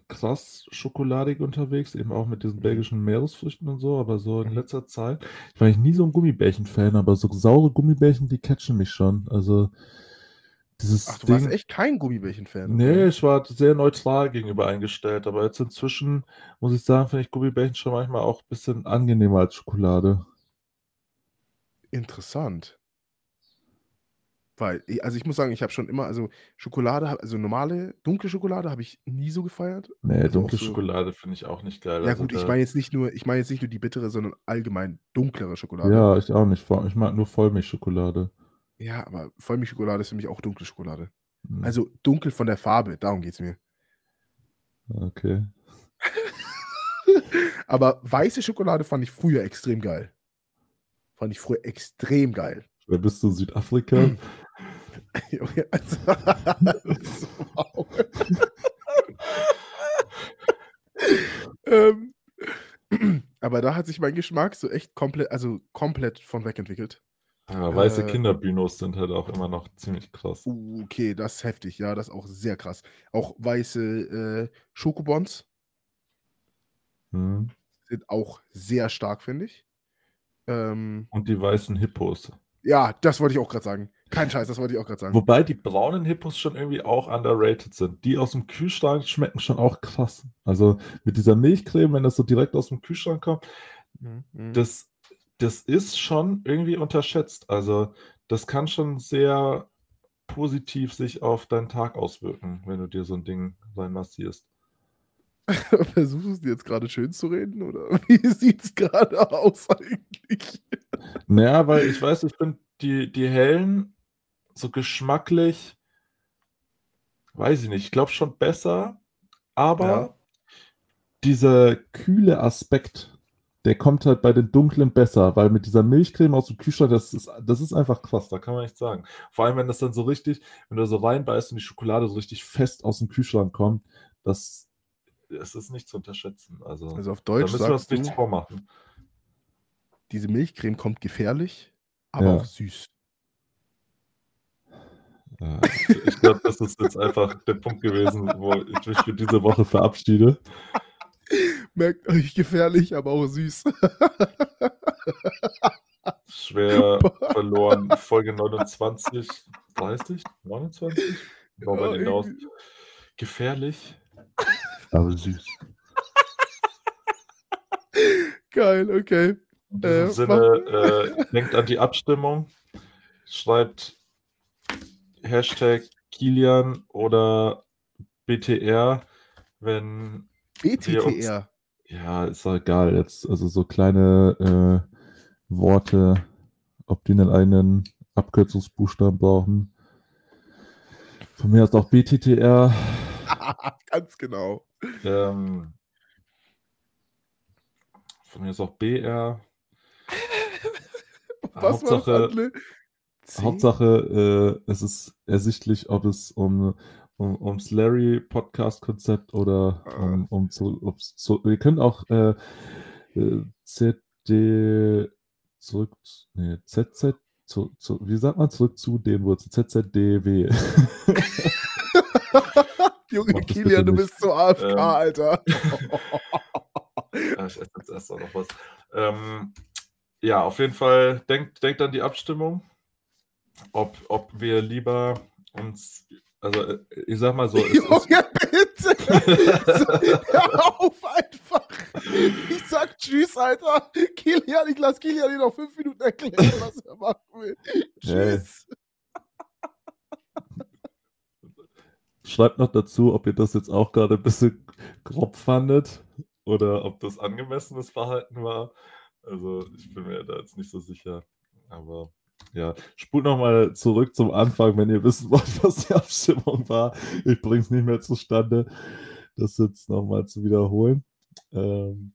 S1: krass schokoladig unterwegs, eben auch mit diesen belgischen Meeresfrüchten und so, aber so in letzter Zeit, ich war ich nie so ein Gummibärchen-Fan, aber so saure Gummibärchen, die catchen mich schon. Also dieses
S2: Ach, du Ding, warst echt kein Gummibärchen-Fan?
S1: Nee, ich war sehr neutral gegenüber eingestellt, aber jetzt inzwischen muss ich sagen, finde ich Gummibärchen schon manchmal auch ein bisschen angenehmer als Schokolade.
S2: Interessant. Weil, also ich muss sagen, ich habe schon immer, also Schokolade, also normale, dunkle Schokolade habe ich nie so gefeiert.
S1: Nee,
S2: Also
S1: dunkle
S2: so,
S1: Schokolade finde ich auch nicht geil.
S2: ja
S1: Also
S2: gut, ich meine jetzt nicht nur, ich meine jetzt nicht nur die bittere, sondern allgemein dunklere Schokolade.
S1: ja, ich auch nicht. Ich mag nur Vollmilchschokolade.
S2: Ja, aber Vollmilchschokolade ist für mich auch dunkle Schokolade.
S1: Hm,
S2: Also dunkel von der Farbe, darum geht es mir.
S1: Okay.
S2: Aber weiße Schokolade fand ich früher extrem geil. Fand ich früher extrem geil.
S1: Wer bist du, Südafrika?
S2: Junge, also, wow. ähm, aber da hat sich mein Geschmack so echt komplett, also komplett von weg entwickelt.
S1: Ja, weiße äh, Kinderbinos sind halt auch immer noch ziemlich krass.
S2: Okay, das ist heftig, ja, das ist auch sehr krass. Auch weiße äh, Schokobons hm. sind auch sehr stark, finde ich. Ähm,
S1: Und die weißen Hippos.
S2: Ja, das wollte ich auch gerade sagen. Kein Scheiß, das wollte ich auch gerade sagen.
S1: Wobei die braunen Hippos schon irgendwie auch underrated sind. Die aus dem Kühlschrank schmecken schon auch krass. Also mit dieser Milchcreme, wenn das so direkt aus dem Kühlschrank kommt, mhm. das, das ist schon irgendwie unterschätzt. Also das kann schon sehr positiv sich auf deinen Tag auswirken, wenn du dir so ein Ding reinmassierst.
S2: Versuchst du es jetzt gerade schön zu reden oder wie sieht es gerade aus eigentlich?
S1: Naja, weil ich weiß, ich finde die, die hellen so geschmacklich, weiß ich nicht, ich glaube schon besser, aber ja. dieser kühle Aspekt, der kommt halt bei den dunklen besser, weil mit dieser Milchcreme aus dem Kühlschrank, das ist, das ist einfach krass, da kann man nicht sagen. Vor allem, wenn das dann so richtig, wenn du so reinbeißt und die Schokolade so richtig fest aus dem Kühlschrank kommt, das, es ist nicht zu unterschätzen. Also,
S2: also auf Deutsch
S1: da müssen wir uns nichts vormachen.
S2: Diese Milchcreme kommt gefährlich, aber ja. auch süß.
S1: Ja, ich glaube, das ist jetzt einfach der Punkt gewesen, wo ich mich für diese Woche verabschiede.
S2: Merkt euch gefährlich, aber auch süß.
S1: Schwer verloren. Folge 29, 30, 29? War bei hinaus. Gefährlich, aber süß.
S2: Geil, okay.
S1: In diesem äh, Sinne, äh, denkt an die Abstimmung. schreibt Hashtag Kilian oder BTR, wenn wir uns,
S2: BTTR.
S1: ja, ist doch egal jetzt, also so kleine äh, Worte, ob die einen eigenen Abkürzungsbuchstaben brauchen. Von mir ist auch BTTR.
S2: Ganz genau.
S1: Ähm, von mir ist auch BR.
S2: Was
S1: Hauptsache? Hauptsache äh, es ist ersichtlich, ob es um, um ums Larry-Podcast-Konzept oder
S2: Ah.
S1: um, um zu, zu. Wir können auch äh, äh, ZD zurück. Nee, ZZ. Zu, zu, wie sagt man zurück zu den Wurzeln? ZZDW.
S2: Junge Kilian, du bist so AFK,
S1: Ähm.
S2: Alter.
S1: Ja, ich esse jetzt erst noch was. Ähm, ja, auf jeden Fall denkt, denkt an die Abstimmung, ob, ob wir lieber uns, also äh, ich sag mal so, es, es,
S2: Junge, bitte. Hör auf einfach. Ich sag Tschüss, Alter. Kilian, ich lass Kilian dir noch fünf Minuten erklären, was er machen will. Tschüss.
S1: schreibt noch dazu, ob ihr das jetzt auch gerade ein bisschen grob fandet oder ob das angemessenes Verhalten war. Also ich bin mir da jetzt nicht so sicher, aber ja, spult nochmal zurück zum Anfang, wenn ihr wissen wollt, was die Abstimmung war. Ich bringe es nicht mehr zustande, das jetzt nochmal zu wiederholen. Ähm,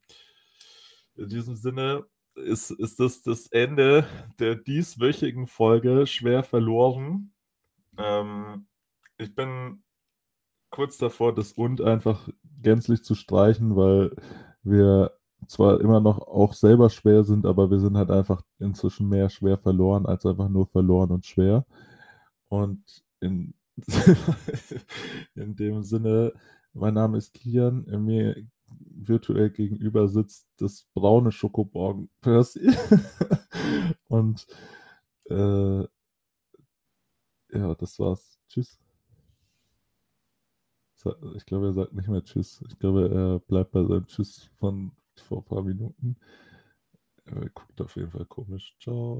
S1: in diesem Sinne ist, ist das das Ende der dieswöchigen Folge schwer verloren. Ähm, ich bin kurz davor, das und einfach gänzlich zu streichen, weil wir zwar immer noch auch selber schwer sind, aber wir sind halt einfach inzwischen mehr schwer verloren als einfach nur verloren und schwer. Und in, in dem Sinne, mein Name ist Kian, mir virtuell gegenüber sitzt das braune Schokoborgen Percy. und äh, ja, das war's. Tschüss. Ich glaube, er sagt nicht mehr Tschüss. Ich glaube, er bleibt bei seinem Tschüss von vor ein paar Minuten. Er guckt auf jeden Fall komisch. Ciao.